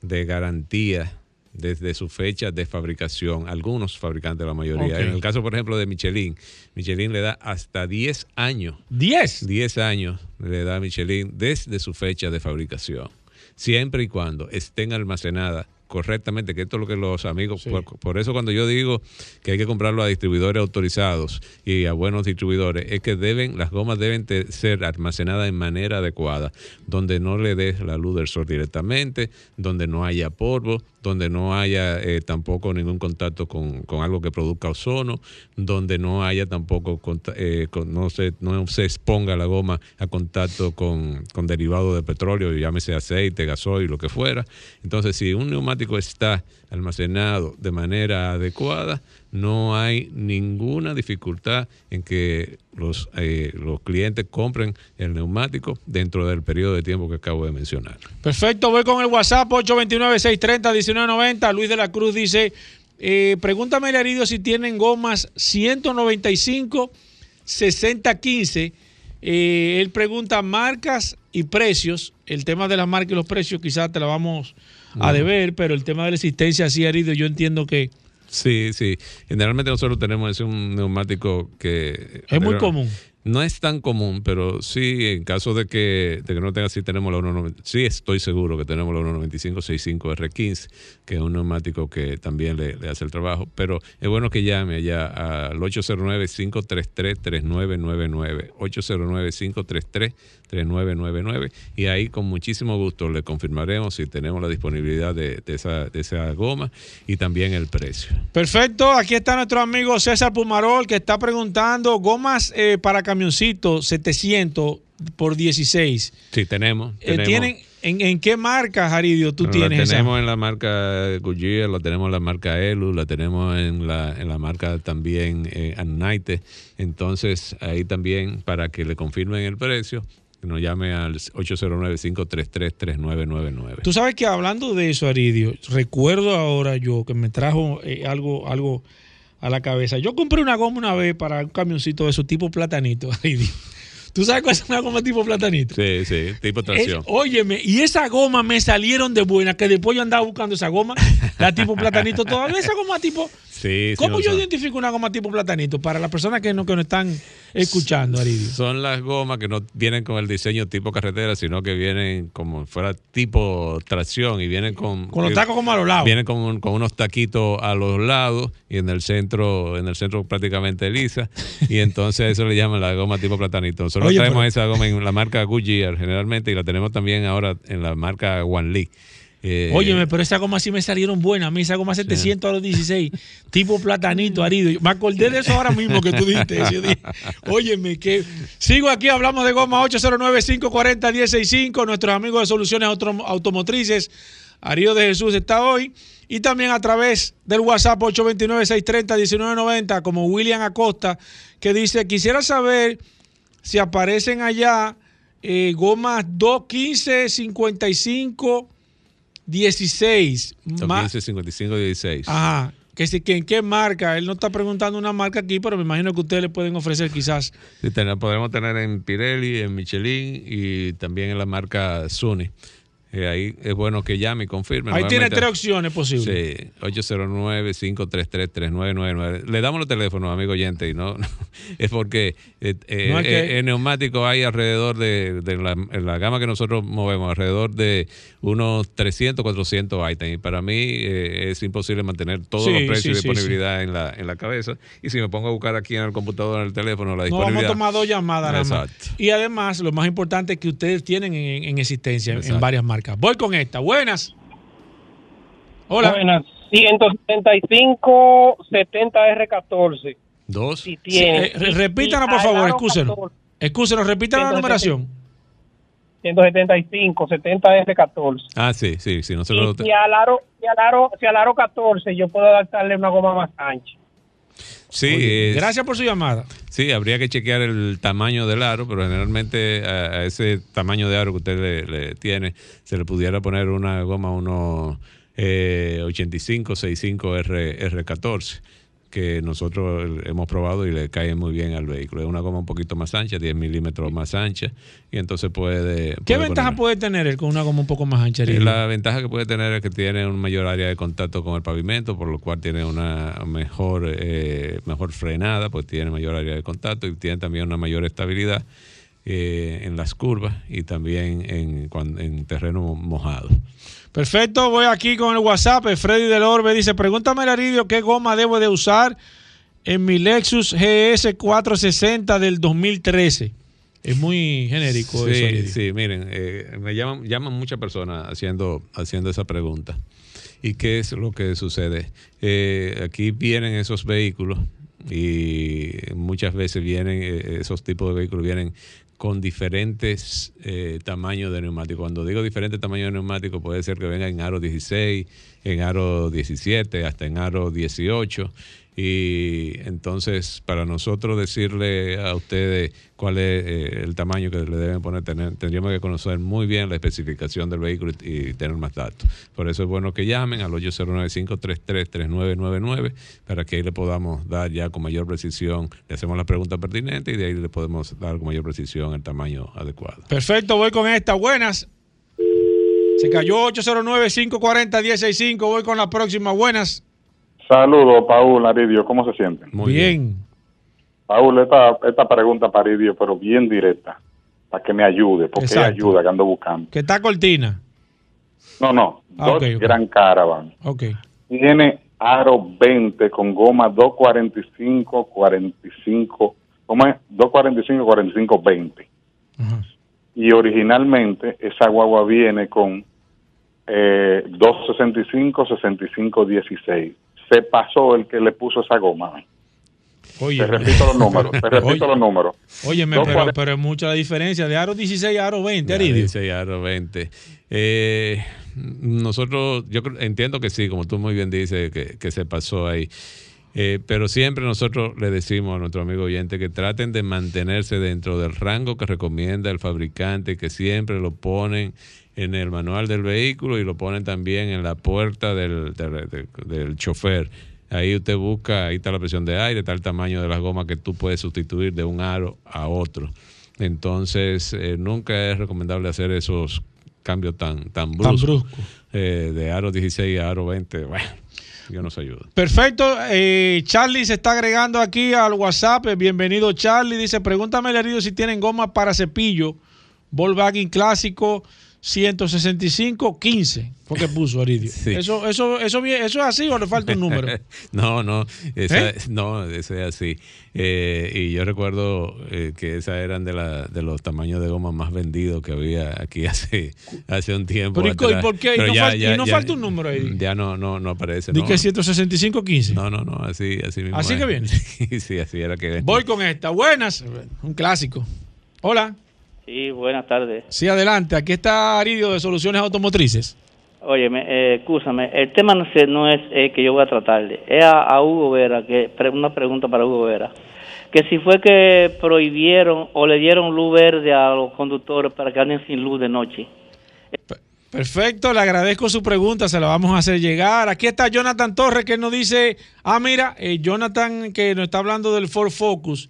de garantía desde su fecha de fabricación. Algunos fabricantes, la mayoría. En el caso, por ejemplo, de Michelin, Michelin le da hasta 10 años. 10. 10 años le da Michelin desde su fecha de fabricación. Siempre y cuando estén almacenadas correctamente, que esto es lo que los amigos, por, por eso cuando yo digo que hay que comprarlo a distribuidores autorizados y a buenos distribuidores, es que deben, las gomas deben te- ser almacenadas en manera adecuada, donde no le des la luz del sol directamente, donde no haya polvo, donde no haya eh, tampoco ningún contacto con, con algo que produzca ozono, donde no haya tampoco, eh, con- no, se, no se exponga la goma a contacto con, con derivados de petróleo, llámese aceite, gasoil, lo que fuera. Entonces, si un neumático está almacenado de manera adecuada, no hay ninguna dificultad en que los, eh, los clientes compren el neumático dentro del periodo de tiempo que acabo de mencionar. Perfecto, voy con el WhatsApp 829-630-1990. Luis de la Cruz dice, eh, pregúntame, Aridio, si tienen gomas 195, 6015. Eh, él pregunta marcas y precios. El tema de las marcas y los precios quizás te la vamos a deber, pero el tema de la existencia, sí, Aridio, yo entiendo que Sí, sí. Generalmente nosotros tenemos ese un neumático que... Es muy común. No es tan común, pero sí, en caso de que, de que no tenga, sí tenemos la 190. Sí, estoy seguro que tenemos la 195-65R15, que es un neumático que también le, hace el trabajo. Pero es bueno que llame allá al 809-533-3999. 809-533-3999. Y ahí con muchísimo gusto le confirmaremos si tenemos la disponibilidad de, de esa, de esa goma y también el precio. Perfecto, aquí está nuestro amigo César Pumarol que está preguntando gomas eh, para camioncitos 700 por 16. Sí, tenemos. Eh, tenemos. ¿tienen, en, en qué marca, Jaridio, tú Bueno, tienes La esa? tenemos en la marca Goodyear, la tenemos en la marca Elu, la tenemos en la, en la marca también eh, Unite. Entonces, ahí también, para que le confirmen el precio, que nos llame al 809-533-3999. Tú sabes que hablando de eso, Aridio, recuerdo ahora yo que me trajo eh, algo, algo a la cabeza. Yo compré una goma una vez para un camioncito de su tipo platanito. ¿Tú sabes cuál es una goma tipo platanito? Sí, sí, tipo tracción. Es- óyeme, y esa goma me salieron de buena, que después yo andaba buscando esa goma, la tipo platanito todavía, esa goma tipo... Sí, ¿Cómo yo identifico una goma tipo platanito? Para las personas que no, que no están escuchando, Aridio. Son las gomas que no vienen con el diseño tipo carretera, sino que vienen como fuera tipo tracción y vienen con... Con los tacos como a los lados. Vienen con, con unos taquitos a los lados y en el centro en el centro prácticamente lisa. Y entonces eso le llaman la goma tipo platanito. Nosotros Oye, traemos pero- esa goma en la marca Goodyear generalmente y la tenemos también ahora en la marca One Lee. Eh, Óyeme, pero esa goma sí me salieron buenas. A mí esa goma 700 a los 16, tipo platanito, Aridio. Me acordé de eso ahora mismo que tú dijiste. eso. Yo dije, Óyeme, que sigo aquí, hablamos de goma 809-540-165. Nuestros amigos de Soluciones Auto- Automotrices, Aridio de Jesús está hoy. Y también a través del WhatsApp 829-630-1990, como William Acosta, que dice, quisiera saber si aparecen allá eh, gomas 215, 55 16. Ma- 15, 55, 16. Ajá. Que, si, que en qué marca, él no está preguntando una marca aquí, pero me imagino que ustedes le pueden ofrecer quizás. Sí, podremos tener en Pirelli, en Michelin y también en la marca Sony. Eh, ahí es bueno que llame y confirme. Ahí tiene tres opciones posibles. Sí, 809-533-3999. Le damos los teléfonos, amigo oyente, y no, es porque eh, eh, No es que- eh, en neumático hay alrededor de, de la, en la gama que nosotros movemos, alrededor de unos 300, 400 items. Y para mí es imposible mantener todos Sí, los precios sí, y sí, disponibilidad En, la, en la cabeza. Y si me pongo a buscar aquí en el computador, en el teléfono, la No vamos a disponibilidad. tomar dos llamadas nada más. Exacto. Y además, lo más importante es que ustedes tienen en, en existencia en varias marcas. Voy con esta. Buenas. Hola. Buenas. 175 70 R14. Dos. Si Sí, tiene. eh, re- repítanos, por favor, excúsenos. Excúsenos, repítanos la numeración. 175 70 R14. Ah, sí, sí, sí. Nosotros Y si al aro, si al aro, si al aro 14 yo puedo adaptarle una goma más ancha. Sí, Oye, es- Gracias por su llamada. Sí, habría que chequear el tamaño del aro, pero generalmente a, a ese tamaño de aro que usted le, le tiene, se le pudiera poner una goma unos eh, 85, 65 R, R14, que nosotros hemos probado y le cae muy bien al vehículo. Es una goma un poquito más ancha, 10 milímetros más ancha, y entonces puede... ¿Qué puede ventaja poner- puede tener él con una goma un poco más ancha? eh? La ventaja que puede tener es que tiene un mayor área de contacto con el pavimento, por lo cual tiene una mejor, eh, mejor frenada, pues tiene mayor área de contacto y tiene también una mayor estabilidad eh, en las curvas y también en, en terreno mojado. Perfecto, voy aquí con el WhatsApp. Freddy del Orbe dice, pregúntame, Aridio, ¿qué goma debo de usar en mi Lexus GS 460 del 2013? Es muy genérico eso, Sí, Aridio. sí, miren, eh, me llaman, llaman muchas personas haciendo, haciendo esa pregunta. ¿Y qué es lo que sucede? Eh, aquí vienen esos vehículos y muchas veces vienen, eh, esos tipos de vehículos vienen con diferentes eh, tamaños de neumático. Cuando digo diferentes tamaños de neumático, puede ser que venga en aro 16, en aro 17, hasta en aro 18. Y entonces, para nosotros decirle a ustedes cuál es eh, el tamaño que le deben poner, tener- tendríamos que conocer muy bien la especificación del vehículo y, tener más datos. Por eso es bueno que llamen al 809-533-3999 para que ahí le podamos dar ya con mayor precisión, le hacemos la pregunta pertinente y de ahí le podemos dar con mayor precisión el tamaño adecuado. Perfecto, voy con esta. Buenas. Se cayó 809-540-165. Voy con la próxima. Buenas. Saludos, Paul, Aridio, ¿cómo se sienten? Muy bien. Paul, esta, esta pregunta para Aridio, pero bien directa, para que me ayude, porque Exacto. ayuda que ando buscando. Que está cortina. No, no, Ah. Gran Caravan. Ok. Tiene aro 20 con goma 245, 45, ¿cómo es? 245, 45, 20. Y originalmente esa guagua viene con eh, 265, 65, 16. Se pasó el que le puso esa goma. Oye. Te repito los números, te repito Oye. los números. Óyeme, Dos pero, pero es mucha la diferencia de aro 16 a aro 20, Ya, Aridio. 16 aro 20. Eh, nosotros, yo entiendo que sí, como tú muy bien dices, que, que se pasó ahí. Eh, pero siempre nosotros le decimos a nuestro amigo oyente que traten de mantenerse dentro del rango que recomienda el fabricante, que siempre lo ponen en el manual del vehículo y lo ponen también en la puerta del, del, del- del chofer. Ahí usted busca, ahí está la presión de aire, está el tamaño de las gomas que tú puedes sustituir de un aro a otro. Entonces, eh, nunca es recomendable hacer esos cambios tan, tan bruscos. bruscos. Eh, de aro 16 a aro 20, bueno, yo nos ayuda. Perfecto. eh, Charlie se está agregando aquí al WhatsApp. Eh, Bienvenido, Charlie. Dice: Pregúntame, Aridio, si tienen goma para cepillo. Volkswagen clásico 165 15. ¿Por qué puso Aridio? Sí. Eso, eso, eso, ¿Eso es así o le falta un número? no, no, esa, ¿Eh? no, eso es así. Eh, y yo recuerdo eh, que esas eran de, la, de los tamaños de goma más vendidos que había aquí hace, hace un tiempo. Pero ¿y por qué? ¿Y no fal- y no falta un número ahí? Ya no, no, no aparece. Di no. que 165 15. No, no, no, así, así mismo. Así es. que viene. Sí, sí, así era que Voy con esta. Buenas. Un clásico. Hola. Sí, buenas tardes. Sí, adelante. Aquí está Aridio de Soluciones Automotrices. Oye, eh, escúchame, el tema no, sé, no es eh, que yo voy a tratarle, es a, a Hugo Vera, que una pregunta para Hugo Vera, que si fue que prohibieron o le dieron luz verde a los conductores para que anden sin luz de noche. Perfecto, le agradezco su pregunta, se la vamos a hacer llegar. Aquí está Jonathan Torres que nos dice, ah, mira, eh, Jonathan que nos está hablando del Ford Focus,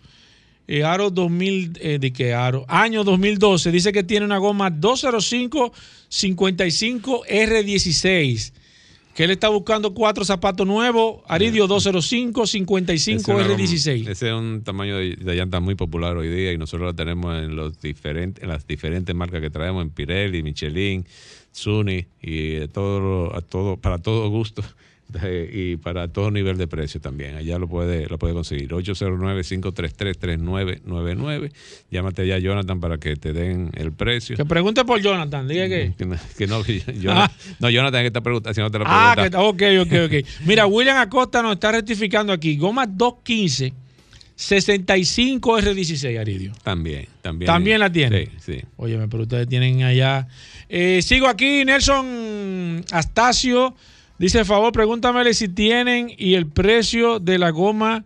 eh, Aro 2000, eh, ¿de qué Aro? Año 2012, dice que tiene una goma 205 55 R16, que él está buscando cuatro zapatos nuevos, Aridio 205 55 Ese es una- R16. Ese es un tamaño de, de llanta muy popular hoy día y nosotros lo tenemos en, los diferentes, en las diferentes marcas que traemos, en Pirelli, Michelin, Suni y de todo, a todo, para todo gusto de- y para todo nivel de precio también. Allá lo puede, lo puede conseguir. 809-533-3999. Llámate allá, Jonathan, para que te den el precio. Que pregunte por Jonathan, diga que... Que no, que no, Jonathan, no, Jonathan que está pregunta- haciéndote la Ah, pregunta. que, ok, ok, ok. Mira, William Acosta nos está rectificando aquí. Goma 215, 65 R16, Aridio. También, también. También la tiene. Sí, sí. Óyeme, pero ustedes tienen allá. Eh, sigo aquí, Nelson Astacio. Dice, favor, pregúntamele si tienen y el precio de la goma.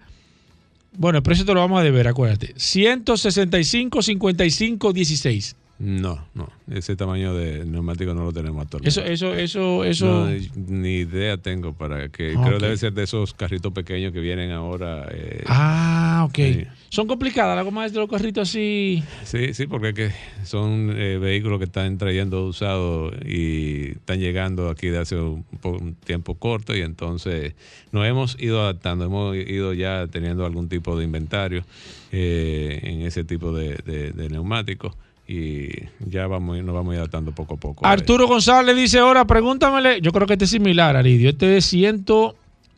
Bueno, el precio te lo vamos a deber, acuérdate. 165, 55, 16. No, no. Ese tamaño de neumático no lo tenemos actualmente. Eso, eso, eso, eso. No, ni idea tengo para que. Creo ok. debe ser de esos carritos pequeños que vienen ahora. eh, Ah, ok. Son complicadas las gomas de los carritos así. Sí, sí, porque que son eh, vehículos que están trayendo usados y están llegando aquí de hace un, un tiempo corto y entonces nos hemos ido adaptando, hemos ido ya teniendo algún tipo de inventario eh, en ese tipo de, de- de neumáticos y ya vamos, nos vamos a ir adaptando poco a poco. Arturo González dice ahora, pregúntamele. Yo creo que este es similar, Aridio. Este es 100,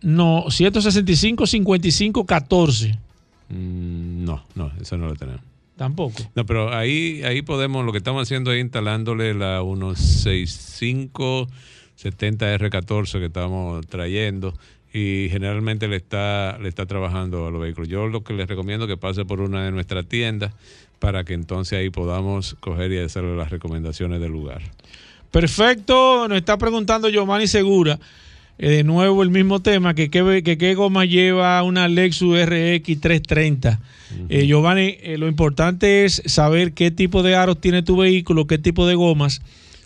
no, 165, 55, 14. Mm, no, no, eso no lo tenemos. Tampoco. No, pero ahí, ahí podemos, lo que estamos haciendo es instalándole la 165 70R14 que estamos trayendo y generalmente le está, le está trabajando a los vehículos. Yo lo que les recomiendo es que pase por una de nuestras tiendas para que entonces ahí podamos coger y hacerle las recomendaciones del lugar. Perfecto. Nos está preguntando Giovanni Segura. eh, de nuevo el mismo tema, que qué, que goma lleva una Lexus RX 330. Eh, Giovanni, eh, lo importante es saber qué tipo de aros tiene tu vehículo, qué tipo de gomas,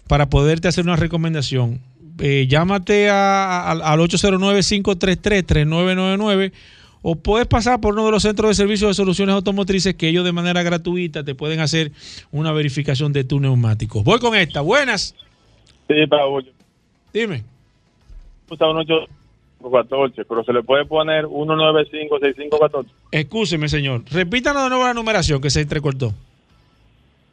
para poderte hacer una recomendación. Eh, llámate a- a- al 809-533-3999 o puedes pasar por uno de los centros de servicio de soluciones automotrices que ellos de manera gratuita te pueden hacer una verificación de tu neumático. Voy con esta. Buenas. Sí, Paul. Dime. Usa un 814, pero se le puede poner 1956514. Excúseme, señor. Repítanos de nuevo la numeración que se entrecortó.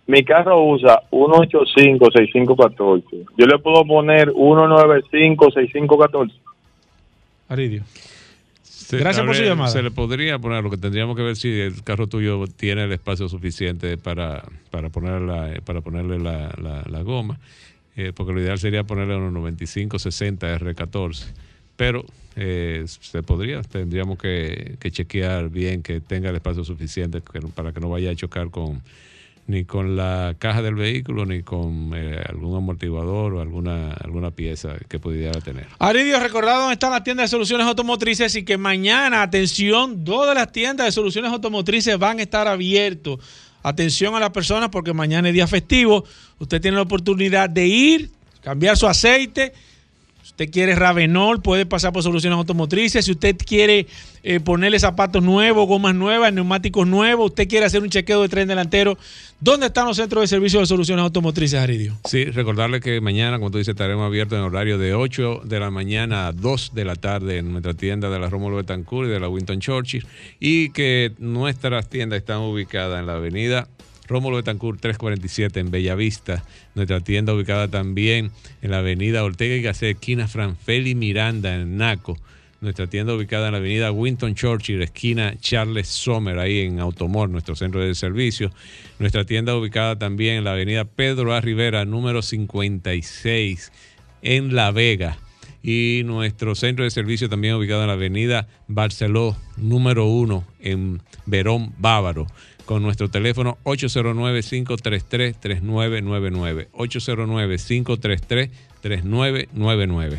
Mi carro usa 1856514. Yo le puedo poner 1956514. Aridio. Se- Gracias por su llamada. Se le podría poner, lo que tendríamos que ver si el carro tuyo tiene el espacio suficiente para, para, poner la- para ponerle la, la- la goma, eh, porque lo ideal sería ponerle unos 95, 60 R14. Pero eh, se podría, tendríamos que, que chequear bien que tenga el espacio suficiente para que no vaya a chocar con ni con la caja del vehículo ni con eh, algún amortiguador o alguna alguna pieza que pudiera tener. Aridio, recordad dónde están las tiendas de soluciones automotrices y que mañana, atención, todas las tiendas de soluciones automotrices van a estar abiertos. Atención a las personas porque mañana es día festivo. Usted tiene la oportunidad de ir, cambiar su aceite. Si usted quiere Ravenol, puede pasar por soluciones automotrices. Si usted quiere eh, ponerle zapatos nuevos, gomas nuevas, neumáticos nuevos, usted quiere hacer un chequeo de tren delantero, ¿dónde están los centros de servicio de soluciones automotrices, Aridio? Sí, recordarle que mañana, como tú dices, estaremos abiertos en horario de 8 de la mañana a 2 de la tarde en nuestra tienda de la Rómulo Betancourt y de la Winton Churchill y que nuestras tiendas están ubicadas en la avenida Rómulo Betancourt 347 en Bellavista. Nuestra tienda ubicada también en la avenida Ortega y Gasset, esquina Franfeli Miranda en Naco. Nuestra tienda ubicada en la avenida Winton Churchill, esquina Charles Sommer, ahí en Automor, nuestro centro de servicio. Nuestra tienda ubicada también en la avenida Pedro A. Rivera, número 56, en La Vega. Y nuestro centro de servicio también ubicado en la avenida Barceló, número 1, en Verón Bávaro, con nuestro teléfono 809-533-3999. 809-533-3999.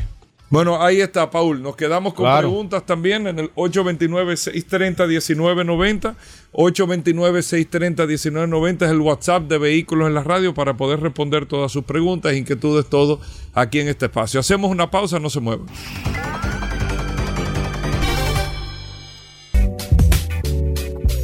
Bueno, ahí está, Paul. Nos quedamos con Claro. preguntas también en el 829-630-1990. 829-630-1990 es el WhatsApp de Vehículos en la Radio para poder responder todas sus preguntas, inquietudes, todo aquí en este espacio. Hacemos una pausa, no se muevan.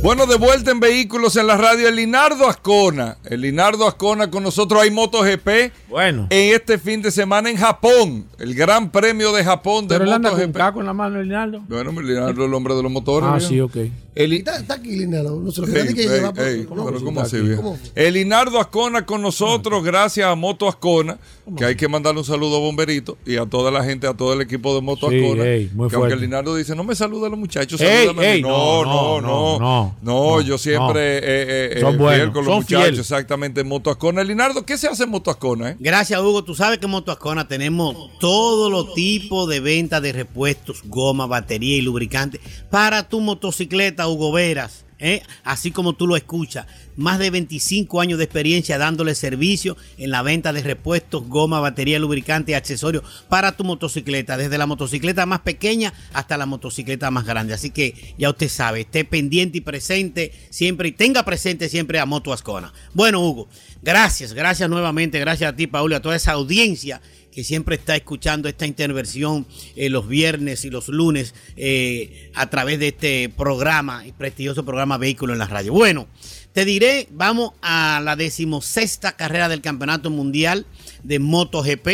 Bueno, de vuelta en Vehículos en la Radio, el Linardo Ascona. El Linardo Ascona con nosotros. Hay MotoGP Bueno. en este fin de semana en Japón. El Gran Premio de Japón de Pero él anda con un MotoGP. caco en la mano, Linaldo. Bueno, Linardo es el hombre de los motores. Ah, sí, ok. El, Está, está aquí, Linero. No se lo Ey, que ey, lleva. ey, ¿Cómo? pero ¿cómo viejo? ¿Cómo? El Linardo Ascona con nosotros, gracias a Moto Ascona, que hay que mandarle un saludo a Bomberito y a toda la gente, a todo el equipo de Moto Sí, Ascona. ey, muy que aunque fuerte. Linardo dice, no me saluda a los muchachos, Ey, salúdame a mí". no, no, no, no, no, no, yo siempre no. eh, eh, eh, Son fiel buenos, con los son muchachos, fiel. exactamente, en Moto Ascona. Linardo, ¿qué se hace en Moto Ascona? Eh? Gracias, Hugo. Tú sabes que en Motoascona tenemos todos los tipos de venta de repuestos, goma, batería y lubricante para tu motocicleta, Hugo Veras. ¿Eh? Así como tú lo escuchas. Más de 25 años de experiencia dándole servicio en la venta de repuestos, goma, batería, lubricante y accesorios para tu motocicleta. Desde la motocicleta más pequeña hasta la motocicleta más grande. Así que ya usted sabe, esté pendiente y presente siempre y tenga presente siempre a Moto Ascona. Bueno, Hugo, gracias, gracias nuevamente, gracias a ti, Paul, y a toda esa audiencia que siempre está escuchando esta intervención eh, los viernes y los lunes eh, a través de este programa, el prestigioso programa Vehículo en la Radio. Bueno, te diré, vamos a la decimosexta carrera del Campeonato Mundial de MotoGP.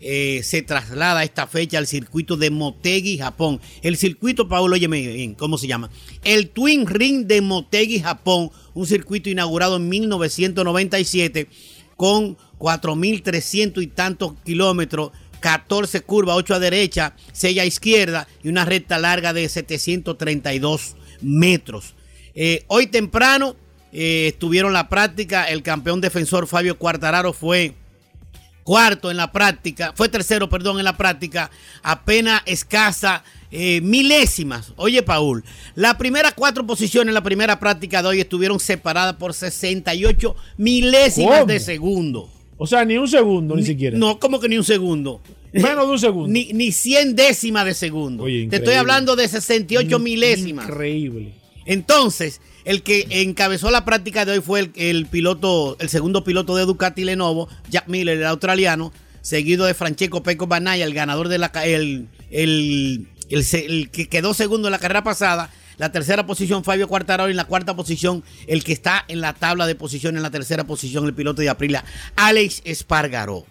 Eh, se traslada esta fecha al circuito de Motegi, Japón. El circuito, Paulo, óyeme bien, ¿cómo se llama? El Twin Ring de Motegi, Japón, un circuito inaugurado en 1997 con 4.300 y tantos kilómetros, 14 curvas, 8 a derecha, 6 a izquierda y una recta larga de 732 metros. Eh, hoy temprano eh, estuvieron la práctica, el campeón defensor Fabio Cuartararo fue cuarto en la práctica, fue tercero, perdón, en la práctica, apenas escasa eh, milésimas. Oye, Paul, las primeras cuatro posiciones en la primera práctica de hoy estuvieron separadas por 68 milésimas ¿Cómo? de segundo. O sea, ni un segundo, ni, siquiera. No, como que ni un segundo. Menos de un segundo. Ni, ni 100 décimas de segundo. Oye, Te estoy hablando de 68 milésimas. Increíble. Entonces, el que encabezó la práctica de hoy fue el, el piloto, el segundo piloto de Ducati Lenovo, Jack Miller, el australiano, seguido de Francesco Peco Banaya, el ganador de la el, el, el el que quedó segundo en la carrera pasada. La tercera posición, Fabio Quartararo. Y en la cuarta posición, el que está en la tabla de posición en la tercera posición, el piloto de Aprilia, Alex Espargaró.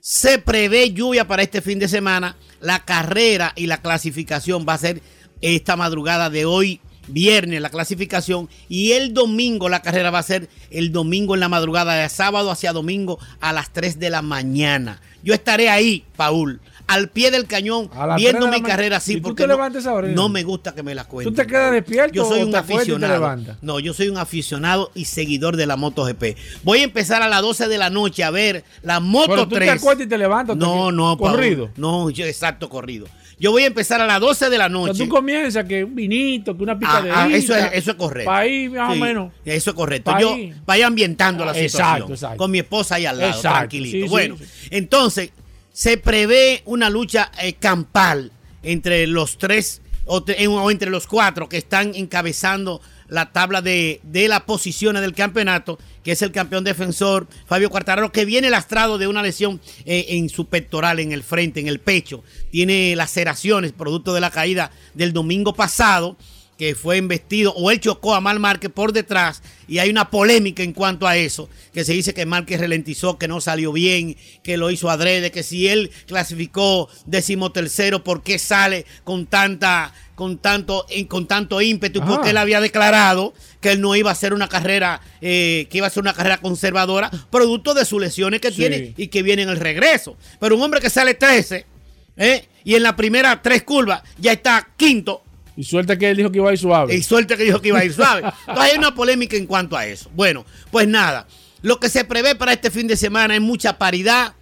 Se prevé lluvia para este fin de semana. La carrera y la clasificación va a ser esta madrugada de hoy, viernes, la clasificación. Y el domingo, la carrera va a ser el domingo en la madrugada, de sábado hacia domingo a las 3 de la mañana. Yo estaré ahí, Paul, al pie del cañón, viendo 3 de la mi carrera ¿Y así, tú porque te no, no me gusta que me las cuenten. ¿Tú te quedas despierto Yo soy un aficionado. No, yo soy un aficionado y seguidor de la MotoGP. Voy a empezar a las 12 de la noche a ver la Moto Pero tú 3. te acuestas y te levantas. No, no. Corrido. No, yo exacto, corrido. Yo voy a empezar a las 12 de la O sea, noche. tú comienzas que un vinito, que una Ah, picadera. ah, eso, es, eso es correcto. Para ir más Sí, o menos. Eso es correcto. Pa' Yo ir ambientando la Ah, situación. exacto, exacto. Con mi esposa ahí al lado, Exacto, tranquilito. sí, bueno, sí. entonces se prevé una lucha eh, campal entre los tres o, entre los cuatro que están encabezando la tabla de, de las posiciones del campeonato, que es el campeón defensor Fabio Quartararo, que viene lastrado de una lesión eh, en su pectoral, en el frente, en el pecho. Tiene laceraciones producto de la caída del domingo pasado que fue embestido o él chocó a Mal Márquez por detrás y hay una polémica en cuanto a eso, que se dice que Márquez ralentizó, que no salió bien, que lo hizo adrede, que si él clasificó decimotercero, ¿por qué sale con tanta con tanto en- con tanto ímpetu? Ajá. Porque él había declarado que él no iba a hacer una carrera eh, que iba a ser una carrera conservadora, producto de sus lesiones que Sí. tiene y que viene en el regreso. Pero un hombre que sale 13 ¿eh? y en la primera tres curvas ya está quinto, Y suelta que él dijo que iba a ir suave. y suerte que dijo que iba a ir suave. Entonces hay una polémica en cuanto a eso. Bueno, pues nada. Lo que se prevé para este fin de semana es mucha paridad,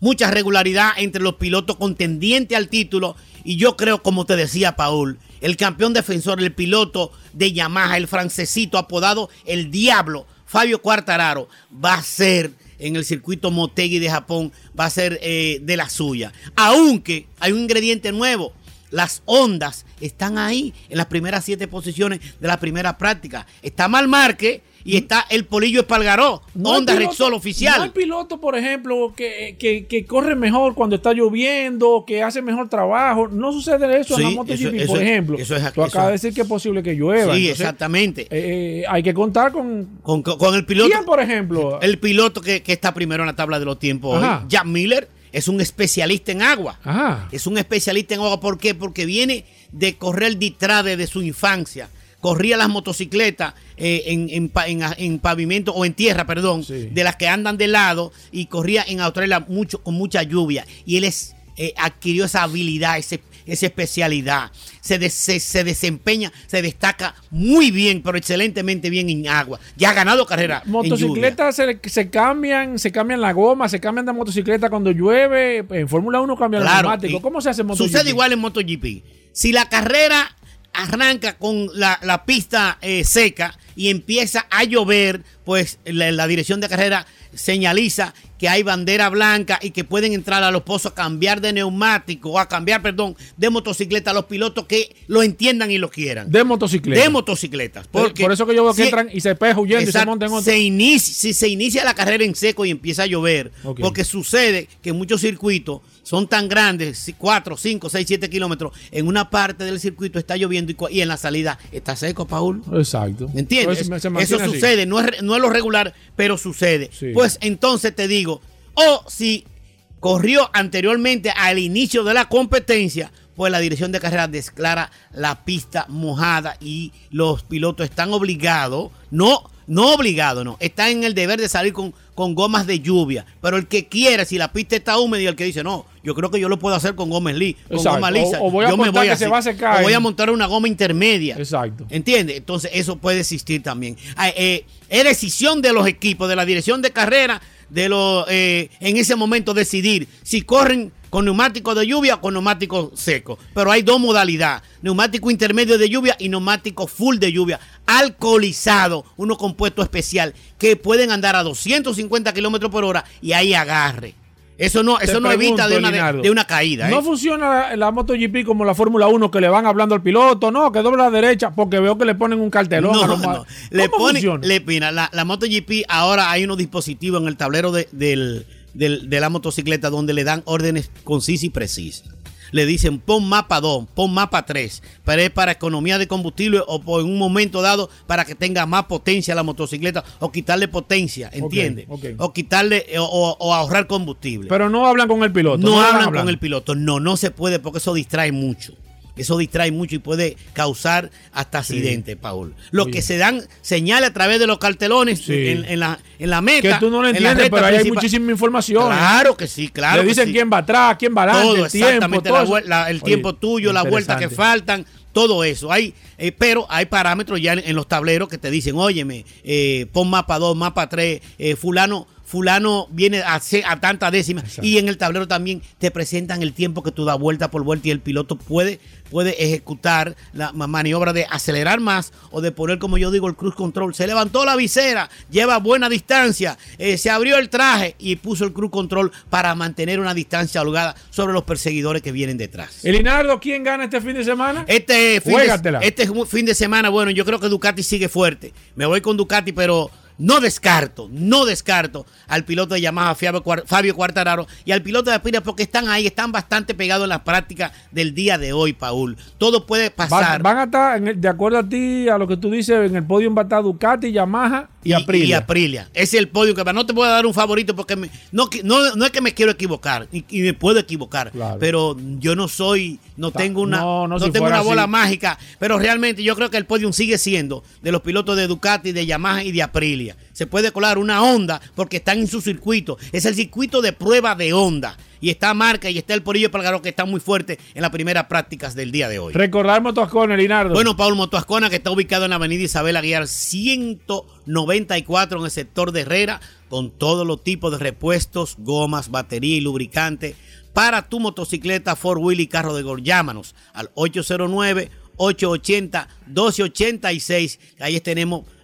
mucha regularidad entre los pilotos contendientes al título. Y yo creo, como te decía Paul, el campeón defensor, el piloto de Yamaha, el francesito apodado El Diablo, Fabio Quartararo, va a ser en el circuito Motegi de Japón va a ser eh, de la suya. Aunque hay un ingrediente nuevo. Las ondas están ahí en las primeras siete posiciones de la primera práctica. Está Malmarque y está el Polillo Espalgaró. No hay Honda piloto- Rexol No hay oficial. piloto, por ejemplo, que, que, que corre mejor cuando está lloviendo, que hace mejor trabajo. No sucede eso en la Sí, MotoGP, eso- por eso- ejemplo. eso es- Tú acabas de decir que es posible que llueva. Sí, entonces, exactamente. eh, hay que contar con, Con, con- con el piloto. ¿Quién, por ejemplo? El piloto que, que está primero en la tabla de los tiempos hoy, Jack Miller, es un especialista en agua. Es un especialista en agua. ¿Por qué? Porque viene de correr detrás de su infancia. Corría las motocicletas eh, en, en- en pavimento o en tierra, perdón, de las que andan de lado y corría en Australia mucho, con mucha lluvia. Y él es, eh, adquirió esa habilidad, ese- esa especialidad. Se, se, se desempeña, se destaca muy bien, pero excelentemente bien en agua. Ya ha ganado carrera. Motocicletas se, se cambian, se cambian la goma, se cambian de motocicleta cuando llueve. En Fórmula 1 cambian el Claro, neumático. y ¿Cómo se hace en MotoGP? Sucede igual en MotoGP. Si la carrera arranca con la, la pista eh, seca y empieza a llover, pues la, la dirección de carrera señaliza que hay bandera blanca y que pueden entrar a los pozos a cambiar de neumático o a cambiar, perdón, de motocicleta a los pilotos que lo entiendan y lo quieran. De motocicleta. De motocicletas. Por- Porque por eso que yo veo que si- entran y se pejan huyendo y se montan en otro. Se inicia, si se inicia la carrera en seco y empieza a llover, porque sucede que muchos circuitos son tan grandes, 4, 5, 6, 7 kilómetros, en una parte del circuito está lloviendo y, en la salida está seco, Paul. Exacto. ¿Me entiendes? Pues Eso así. sucede, no es, no es lo regular, pero sucede. Sí. Pues entonces te digo, o si corrió anteriormente al inicio de la competencia, pues la dirección de carrera declara la pista mojada y los pilotos están obligados, no, no obligados, no, están en el deber de salir con, con gomas de lluvia. Pero el que quiere, si la pista está húmeda y el que dice, no, yo creo que yo lo puedo hacer con goma Lee, con Exacto. goma lisa. O- o voy a yo me voy a secar O voy a montar una goma intermedia. Exacto. ¿Entiendes? Entonces eso puede existir también. Ah, eh, es decisión de los equipos, de la dirección de carrera, de los eh, en ese momento decidir si corren con neumáticos de lluvia o con neumáticos secos. Pero hay dos modalidades, neumático intermedio de lluvia y neumático full de lluvia, alcoholizado, uno compuesto especial, que pueden andar a 250 kilómetros por hora y ahí agarre. Eso no, Te eso no evita de una, de, una caída. No ¿eh? funciona la, la MotoGP como la Fórmula 1 que le van hablando al piloto, no, que dobla a la derecha, porque veo que le ponen un cartelón. No, a los no. Le ¿Cómo pone, funciona? le mira, la, la MotoGP ahora hay unos dispositivos en el tablero de, del- del- de la motocicleta donde le dan órdenes concisas y precisas. Le dicen pon mapa 2, pon mapa 3, pero es para economía de combustible o por en un momento dado para que tenga más potencia la motocicleta o quitarle potencia, ¿entiendes? O quitarle eh, o, ahorrar combustible. Pero no hablan con el piloto. No, hablan hablando. con el piloto. No, no se puede porque eso distrae mucho. Eso distrae mucho y puede causar hasta accidentes, Paul. Lo Oye. que se dan señales a través de los cartelones Sí. en, en la, en la meta. Que tú no lo entiendes, pero ahí hay muchísima información. Claro que sí, claro. Le que dicen sí. quién va atrás, quién va adelante, Todo, el tiempo, exactamente. todo la la- el Oye, tiempo tuyo, las vueltas que faltan, todo eso. Hay, eh, pero hay parámetros ya en, en los tableros que te dicen, óyeme, eh, pon mapa 2, mapa 3, fulano. Fulano viene a, a tanta décima y en el tablero también te presentan el tiempo que tú das vuelta por vuelta y el piloto puede, puede ejecutar la ma- maniobra de acelerar más o de poner, como yo digo, el cruise control. Se levantó la visera, lleva buena distancia, eh, se abrió el traje y puso el cruise control para mantener una distancia holgada sobre los perseguidores que vienen detrás. Elinardo, ¿quién gana este fin de semana? Este fin, de, este fin de semana, bueno, yo creo que Ducati sigue fuerte. Me voy con Ducati, pero no descarto, no descarto al piloto de Yamaha Fabio, Cuar- Fabio Quartararo y al piloto de Aprilia porque están ahí, están bastante pegados en la práctica del día de hoy, Paul. Todo puede pasar. van a estar, en el- de acuerdo a ti, a lo que tú dices, en el podio va a estar Ducati, Yamaha y, Aprilia. Y Aprilia. Ese es el podio que va. No te puedo dar un favorito porque me- no, qui- no, no es que me quiero equivocar y, y me puedo equivocar, Claro. pero yo no soy, no tengo una, no, no, no, si tengo una bola así. mágica, pero realmente yo creo que el podium sigue siendo de los pilotos de Ducati, de Yamaha y de Aprilia. Se puede colar una Honda porque están en su circuito. Es el circuito de prueba de Honda. Y está Marca y está el Porillo Palgaro que está muy fuerte en las primeras prácticas del día de hoy. Recordar Motoscone, Elinardo. Bueno, Paul Motoascona, que está ubicado en la avenida Isabel Aguiar 194 en el sector de Herrera, con todos los tipos de repuestos, gomas, batería y lubricante para tu motocicleta, four wheel y carro de golf. Llámanos al 880-1286. Ahí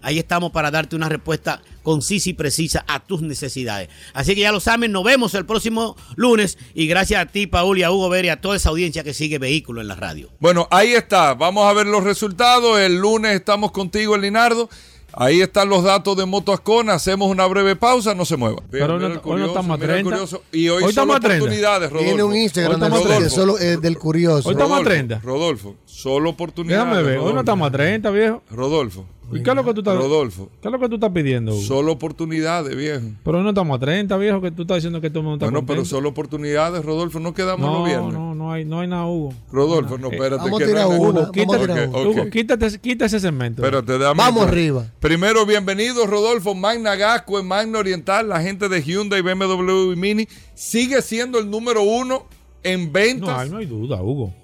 ahí estamos para darte una respuesta concisa y precisa a tus necesidades. Así que ya lo saben, nos vemos el próximo lunes y gracias a ti, Paul, y a Hugo Ver y a toda esa audiencia que sigue Vehículo en la radio. Bueno, ahí está. Vamos a ver los resultados. El lunes estamos contigo, Linardo. Ahí están los datos de Moto Ascona. Hacemos una breve pausa, no se mueva. Pero hoy no- hoy no estamos a mira el 30. curioso. Y hoy, Hoy solo estamos a 30. oportunidades, Rodolfo. Tiene un Instagram Hoy estamos del- a que 30. solo, eh, del curioso. Hoy estamos a Rodolfo, 30. Rodolfo, solo oportunidades. Déjame ver, hoy Rodolfo. no estamos a 30, viejo. Rodolfo. ¿Y qué es lo que tú estás, Rodolfo. ¿qué es lo que tú estás pidiendo, Hugo? Solo oportunidades, viejo. Pero hoy no estamos a 30, viejo, que tú estás diciendo que todo el mundo está Bueno, pero contento. solo oportunidades, Rodolfo. No quedamos los No, viernes. no, no hay, no hay nada, Hugo. Rodolfo, no, Eh, espérate. vamos a que tirar no ok. Hugo, quítate, quita ese segmento. Espérate, dame- Vamos arriba. Primero, bienvenido, Rodolfo. Magna Gasco en Magna Oriental, la gente de Hyundai, BMW y Mini, sigue siendo el número uno en ventas. No, ahí no hay duda, Hugo.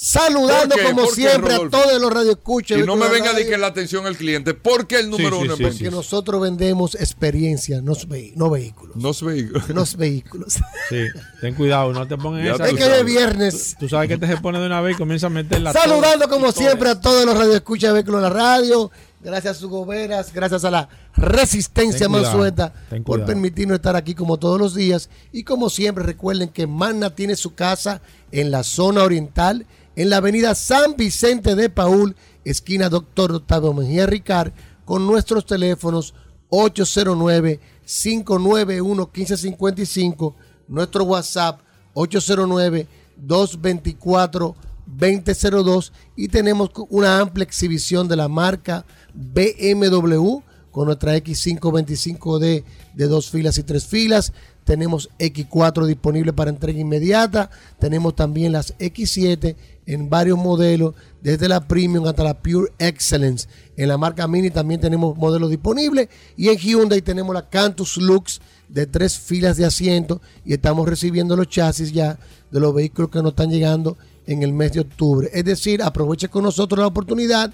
Saludando como ¿Por qué, siempre a todos los radioescuchas. y no me Vehículos venga de que la atención al cliente. ¿Por qué el número sí, uno sí, en sí. Que ventas? nosotros vendemos experiencia, no, ve- no vehículos. No se ve. No vehículos. Sí, ten cuidado, no te pongas Ya esa. es tú que sabes. viernes. Tú sabes que te se pone de una vez y comienza a meter la Saludando como siempre a todos los radioescuchas de Vehículos en la Radio. Gracias a sus goberas, gracias a la resistencia Mansueta por permitirnos estar aquí como todos los días. Y como siempre, recuerden que Magna tiene su casa en la zona oriental, en la avenida San Vicente de Paul, esquina Doctor Octavio Mejía Ricard, con nuestros teléfonos 809-591-1555, nuestro WhatsApp 809-224-2002 y tenemos una amplia exhibición de la marca BMW con nuestra X525D de dos filas y tres filas. Tenemos X4 disponible para entrega inmediata. Tenemos también las X7 en varios modelos, desde la Premium hasta la Pure Excellence. En la marca Mini también tenemos modelos disponibles. Y en Hyundai tenemos la Cantus Lux de tres filas de asiento. Y estamos recibiendo los chasis ya de los vehículos que nos están llegando en el mes de octubre. Es decir, aproveche con nosotros la oportunidad.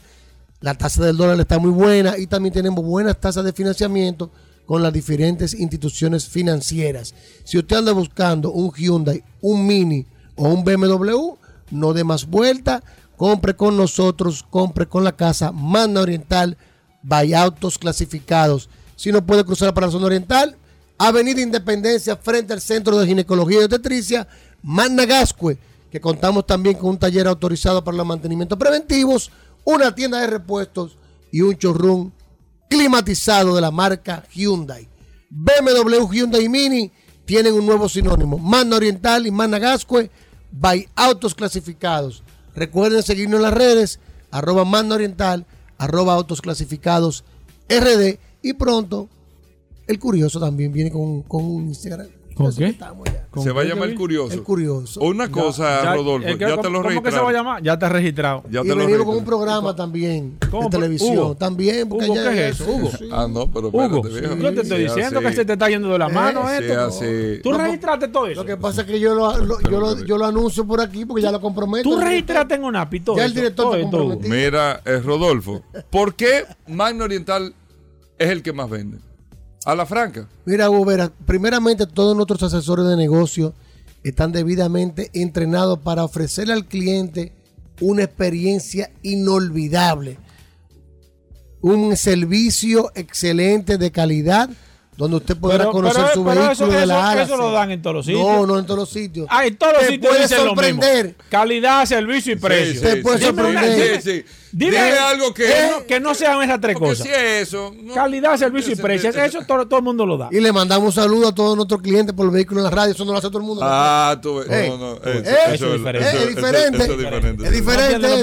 La tasa del dólar está muy buena y también tenemos buenas tasas de financiamiento con las diferentes instituciones financieras. Si usted anda buscando un Hyundai, un Mini o un BMW, no dé más vuelta, compre con nosotros, compre con la casa Magna Oriental, by autos clasificados. Si no puede cruzar para la zona oriental, Avenida Independencia frente al Centro de Ginecología y Obstetricia, Magna Gascue, que contamos también con un taller autorizado para los mantenimientos preventivos, una tienda de repuestos y un showroom climatizado de la marca Hyundai. BMW Hyundai Mini tienen un nuevo sinónimo, Magna Oriental y Magna Gascue by Autos Clasificados. Recuerden seguirnos en las redes, arroba Magna Oriental, arroba Autos Clasificados RD y pronto el curioso también viene con, con un Instagram. ¿Con Eso qué? que estamos ya. Se va a llamar el curioso. El curioso. Una cosa, Ya- Rodolfo, que, ya te ¿cómo- lo ¿Cómo que se va a registraron. llamar? Ya está registrado. Ya Y te lo venimos con un registraron. programa también ¿Cómo? de televisión. Hugo. También, porque Hugo, ya ¿qué es eso, Hugo? Sí. Ah, no, pero Hugo, espérate, yo te estoy Sí, diciendo que se te está yendo de la mano Eh, Sí, esto. así. ¿Tú No, registraste todo eso? Lo que pasa es que yo lo, lo- yo lo, yo lo anuncio por aquí porque ya lo comprometo. Tú registraste en una todo Ya el director. Mira, eh, Rodolfo, ¿por qué Magna Oriental es el que más vende? A la franca. Mira, Hugo Vera, primeramente todos nuestros asesores de negocio están debidamente entrenados para ofrecerle al cliente una experiencia inolvidable. Un servicio excelente de calidad donde usted podrá Pero- conocer pero- su pero vehículo eso- de eso- la A a la eso lo dan en todos los sitios. No, no en todos los sitios. Ah, en todos los Te sitios puede dicen lo mismo. sorprender. Calidad, servicio y precio. Te puede Dime una- sorprender. Sí, sí. Dime, Dime algo que- no, que no sean esas tres Porque cosas. si es eso. no- Calidad, servicio y precio. Eso todo, todo el mundo lo da. Y le mandamos un saludo a todos nuestros clientes por el vehículo en la radio. Eso no lo hace todo el mundo. Ah, tú ves. Ey, No, no. eh, Eso, eh, eso es diferente. eso- Es eso- diferente. eso es diferente. Es diferente. Este. Ayer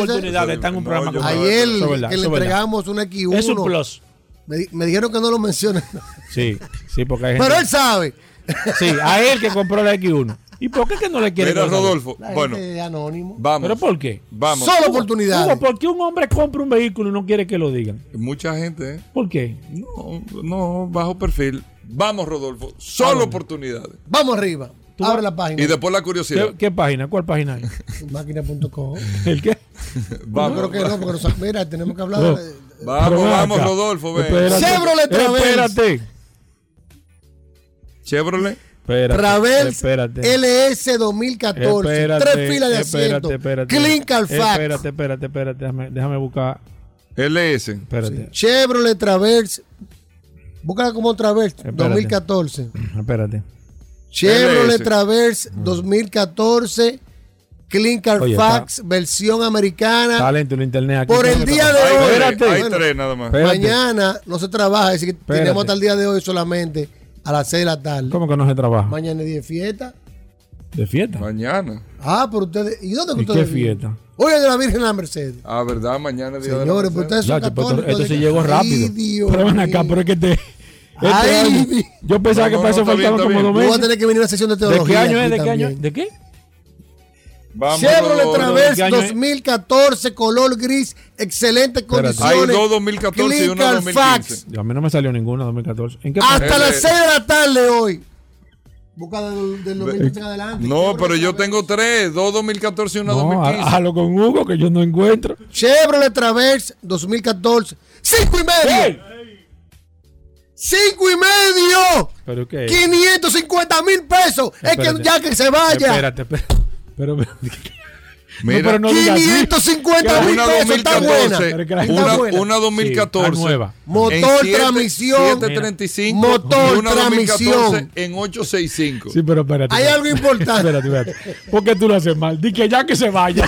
es verdad, que le entregamos un X1. Es un plus. Me, di- me dijeron que no lo mencionen. Sí, sí, porque hay Pero gente- él sabe. Sí, a él que compró la X1. ¿Y por qué que no le quiere comprar? Rodolfo. La Bueno, anónimo. vamos. ¿Pero por qué? Vamos. Solo oportunidades. ¿por qué un hombre compra un vehículo y no quiere que lo digan? Mucha gente, ¿eh? ¿Por qué? No, no, bajo perfil. Vamos, Rodolfo. Solo oportunidades. Vamos arriba. Tú Abre la página. Y después la curiosidad. ¿Qué, qué página? ¿Cuál página hay? Máquina.com. ¿El qué? Yo Vamos. creo que no, porque nos- mira, tenemos que hablar. No. de- Vamos, Pero vamos, acá. Rodolfo. Ven. Espérate. Chevrolet Traverse. Espérate. Chevrolet. Espérate, Travels espérate. LS 2014. Espérate, tres filas de asiento. espérate. Clean Carfax. Espérate, espérate, espérate. Déjame, déjame buscar. LS. Espérate. Chevrolet Traverse. Búscala como Traverse Espérate. 2014. Espérate. Chevrolet LS. Traverse 2014. Clean Carfax, versión americana. Talento en internet aquí. Por el día de Hay hoy. Espérate. hay Bueno, tres nada más. Espérate. Mañana no se trabaja, es decir, que Espérate. tenemos hasta el día de hoy solamente a las 6 de la tarde. ¿Cómo que no se trabaja? Mañana es día de fiesta. ¿De fiesta? Mañana. Ah, pero ustedes. ¿Y dónde que ¿Y qué ustedes viven? fiesta? Hoy es de la Virgen de la Merced. Ah, ¿verdad? Mañana es día de la Señores, pero ustedes son esto, católicos. esto de se llegó rápido. Dios Pero ven acá, pero es que te. Este Ay, año- yo pensaba No, que para eso no, bien, faltaban como dos Tú vas a meses. tener que venir a una sesión de ¿De teología. qué año es? ¿De qué año? ¿De qué? Vamos, Chevrolet. Traverse ¿qué año es? 2014, color gris, excelentes Espérate. condiciones. Hay dos 2014 y uno 2015. Carfax. Yo, a mí no me salió ninguna 2014. ¿En qué Hasta Eh, las eh. 6 de la tarde hoy. Busca del, del 2015 en adelante. No, Chevrolet pero yo Traverse. tengo tres, dos 2014 y una No, 2015. hágalo con Hugo que yo no encuentro. Chevrolet Traverse 2014, 5 y medio. 5 y medio. ¿Pero qué? 550 mil pesos. Es que ya que se vaya. Espérate, espérate. Pero, pero, Mira, no, pero no digas así. 550 mil pesos. Está buena. 2014, Pero que la- Está una, una 2014 Sí, nueva. Motor, en siete- transmisión. 735 Motor, y una 2014 transmisión. en 865. Sí, pero espérate. Hay algo importante. Espérate, espérate. ¿Por qué tú lo haces mal? Di que ya que se vaya.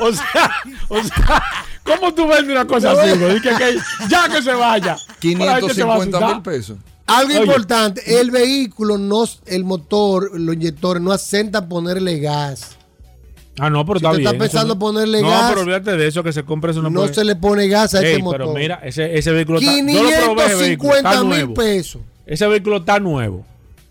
O sea, o sea, ¿cómo tú vendes una cosa así? Hugo? Di que, que ya que se vaya. La gente se va a 550 asustar. mil pesos. Algo Oye. importante, el vehículo, no, el motor, los inyectores no asentan ponerle gas. Ah, no, pero Si está bien. está pensando no- ponerle no, gas, pero olvídate de eso, que se compre eso no, No se le pone gas a Ey, este motor. pero mira, ese, ese vehículo está... Yo lo probé, ese vehículo, está 550 mil pesos. Ese vehículo está nuevo.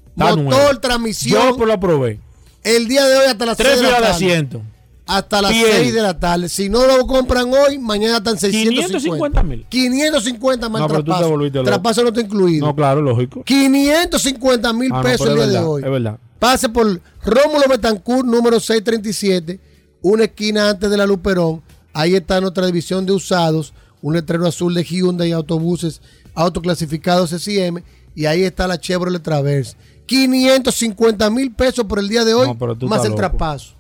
Está Motor, nuevo. transmisión. Yo pues lo probé. El día de hoy hasta las Tres 6 de la de asiento. Hasta las Piel. 6 de la tarde. Si no lo compran hoy, mañana están 650. 550 mil. 550 más No, traspaso. Traspaso no está incluido. No, claro, lógico. 550 mil Ah, pesos el día de hoy. Es verdad. Pase por Rómulo Betancourt, número 637, una esquina antes de la Luperón. Ahí está nuestra división de usados, un letrero azul de Hyundai, autobuses autoclasificados SIM. Y ahí está la Chevrolet Traverse. 550 mil pesos por el día de hoy, No, más el loco. traspaso.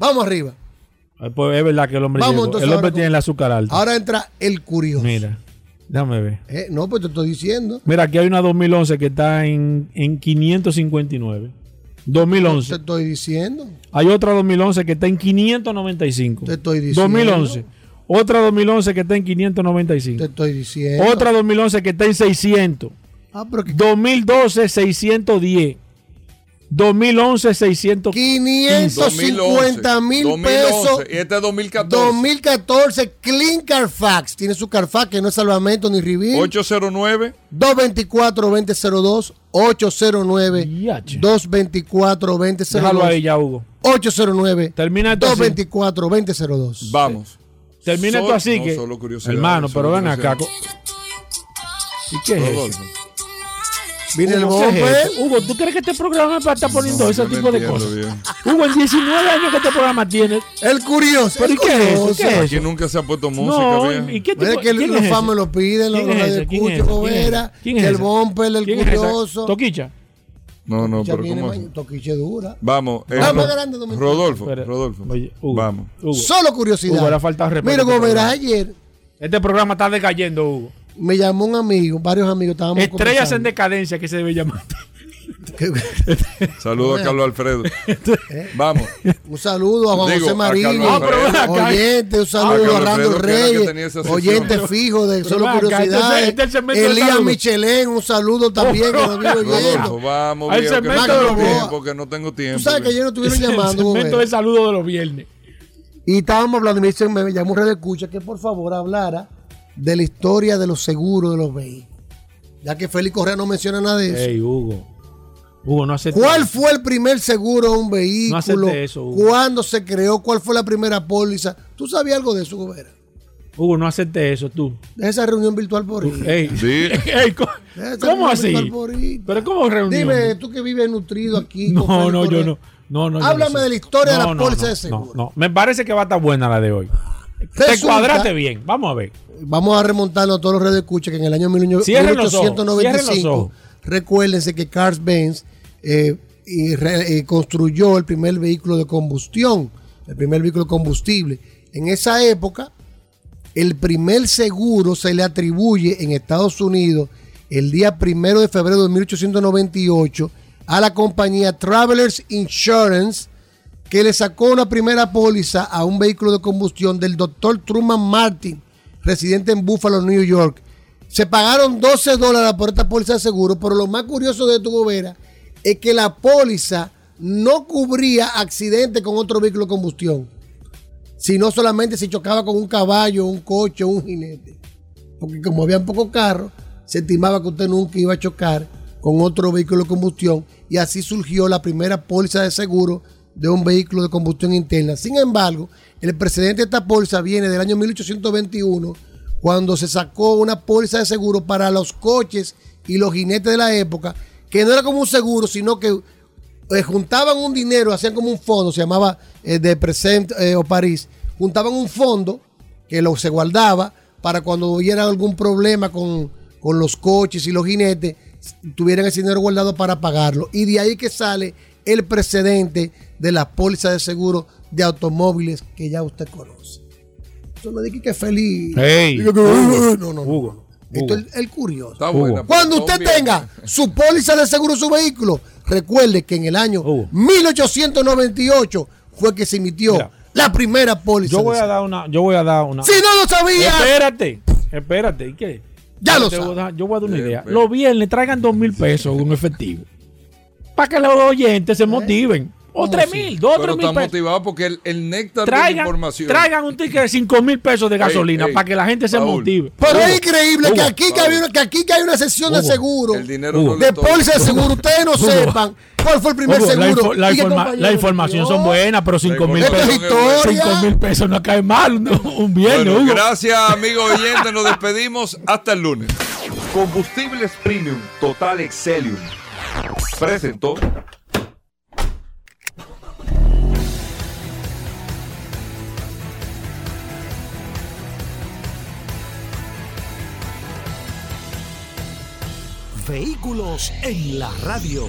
Vamos arriba. Pues, es verdad que el hombre Vamos, entonces, El hombre ahora tiene el azúcar alta. Ahora entra el curioso. Mira, déjame ver. Eh, no, pues te estoy diciendo. Mira, aquí hay una 2011 que está en, en 559. Te 2011. estoy diciendo. Hay otra 2011 que está en 595. Te estoy diciendo. 2011. Otra 2011 que está en 595. Te estoy diciendo. Otra 2011 que está en 600. Ah, pero que 2012 610. 2011 600. 550 mil 2011, pesos. Y este es 2014. 2014 Clean Carfax. Tiene su Carfax que no es salvamento ni reveal. 809 224-2002. 809-224-2002. Déjalo ahí ya, Hugo. 809 Termina esto así. 224-2002. Vamos. Termina esto así no, que. hermano, pero ven acá. ¿Y qué es eso? Viene el Hugo, ¿qué es bombe. esto? Hugo, ¿tú crees que este programa es para estar poniendo No, ese tipo de cosas? bien. Hugo, en 19 años que este programa tiene. El curioso. ¿Pero el y qué es eso? curioso. ¿Qué es eso? Aquí nunca se ha puesto música, No. ¿y qué tipo? Mira que ¿Quién los es famos lo piden, los. ¿Quién es el bumper, el curioso. Toquicha. No, no, Ya pero ¿cómo? Toquiche dura. Vamos. eh, dominicana. Rodolfo, Espera. Rodolfo. Oye, Hugo, Vamos. Hugo. Solo curiosidad. Hugo, faltado respeto Mira, a este Gobera, programa. ayer Este programa está decayendo, Hugo. Me llamó un amigo, varios amigos, estábamos Estrellas en decadencia que se debe llamar. Saludos a Carlos Alfredo. Vamos. Un saludo a Juan Digo, José a Marín, Ah, pero oyente, un A saludo a era que Reyes, oyente fijo de Pero Solo acá, Curiosidades, este es el segmento de Elías saludo. Michelén, un saludo también que nos vino vamos, Al viejo, que no segmento tengo de los- tiempo, que no tengo tiempo. Tú sabes que ayer nos estuvieron Es el llamando, Gobera, de saludo de los viernes. y estábamos hablando, y me, dicen, me llamó Red Escucha que por favor hablara de la historia de los seguros de los vehículos. Ya que Félix Correa no menciona nada de eso. Ey, Hugo. Hugo, no aceptes. ¿Cuál fue el primer seguro de un vehículo? acepte eso, Hugo. ¿Cuándo se creó? ¿Cuál fue la primera póliza? ¿Tú sabías algo de eso, Gobera? Hugo, no aceptes eso tú. De esa reunión virtual por ahí. Ey, Sí. ey, ¿cómo, así? Pero ¿cómo reunión? Dime, tú que vives nutrido aquí. no, no, yo no. No, no, yo Háblame no sé. de la historia de No, la no, póliza no, de seguro. No, no, me parece que va a estar buena la de hoy. Te cuadraste bien. Vamos a ver. Vamos a remontarnos a todos los redes de escucha que en el año Cierren los ojos, 1895, cierren los ojos. recuérdense que Carl Benz eh, y re- eh, construyó el primer vehículo de combustión, el primer vehículo combustible. En esa época, el primer seguro se le atribuye en Estados Unidos el día primero de febrero de 1898 a la compañía Travelers Insurance que le sacó una primera póliza a un vehículo de combustión del doctor Truman Martin, residente en Buffalo, New York. Se pagaron 12 dólares por esta póliza de seguro, pero lo más curioso de tu gobera es que la póliza no cubría accidentes con otro vehículo de combustión, sino solamente si chocaba con un caballo, un coche un jinete. Porque como había pocos carros, se estimaba que usted nunca iba a chocar con otro vehículo de combustión y así surgió la primera póliza de seguro de un vehículo de combustión interna. Sin embargo, el precedente de esta póliza viene del año 1821, cuando se sacó una póliza de seguro para los coches y los jinetes de la época, que no era como un seguro, sino que eh, juntaban un dinero, hacían como un fondo, se llamaba eh, de Present eh, o París, juntaban un fondo que lo, se guardaba para cuando hubiera algún problema con, con los coches y los jinetes, tuvieran ese dinero guardado para pagarlo. Y de ahí que sale el precedente de la póliza de seguro de automóviles que ya usted conoce. Eso no dije que feliz. Ey, Diga que, Hugo, no, no, no. Hugo, Esto es el curioso. Está buena, Cuando usted bien. tenga su póliza de seguro de su vehículo, recuerde que en el año 1898 fue que se emitió Mira, la primera póliza. Yo voy de a dar una. Yo voy a dar una. Si no lo sabía. Espérate, espérate. ¿Y qué? Ya Yo lo voy a dar- Yo voy a dar una idea. Los viernes traigan dos mil pesos en efectivo. Para que los oyentes se motiven. O tres mil, dos, Pero tres mil está pesos. motivado porque el, el néctar de la Traigan, información. traigan un ticket de cinco mil pesos de gasolina ey, para que la gente se motive. Pero Hugo, es increíble que aquí que, hay una, que aquí que hay una sesión de seguro, El dinero Hugo. no de póliza de seguro, ustedes no Hugo. sepan cuál fue el primer Hugo, la, seguro. info- la compañero, la información son no. buenas, pero cinco mil información pesos. es buena. historia. Cinco mil pesos no cae mal un, un viernes, Bueno, gracias, amigos oyentes. Nos despedimos. Hasta el lunes. Combustibles Premium Total Excelium. Presentó. Vehículos en la radio.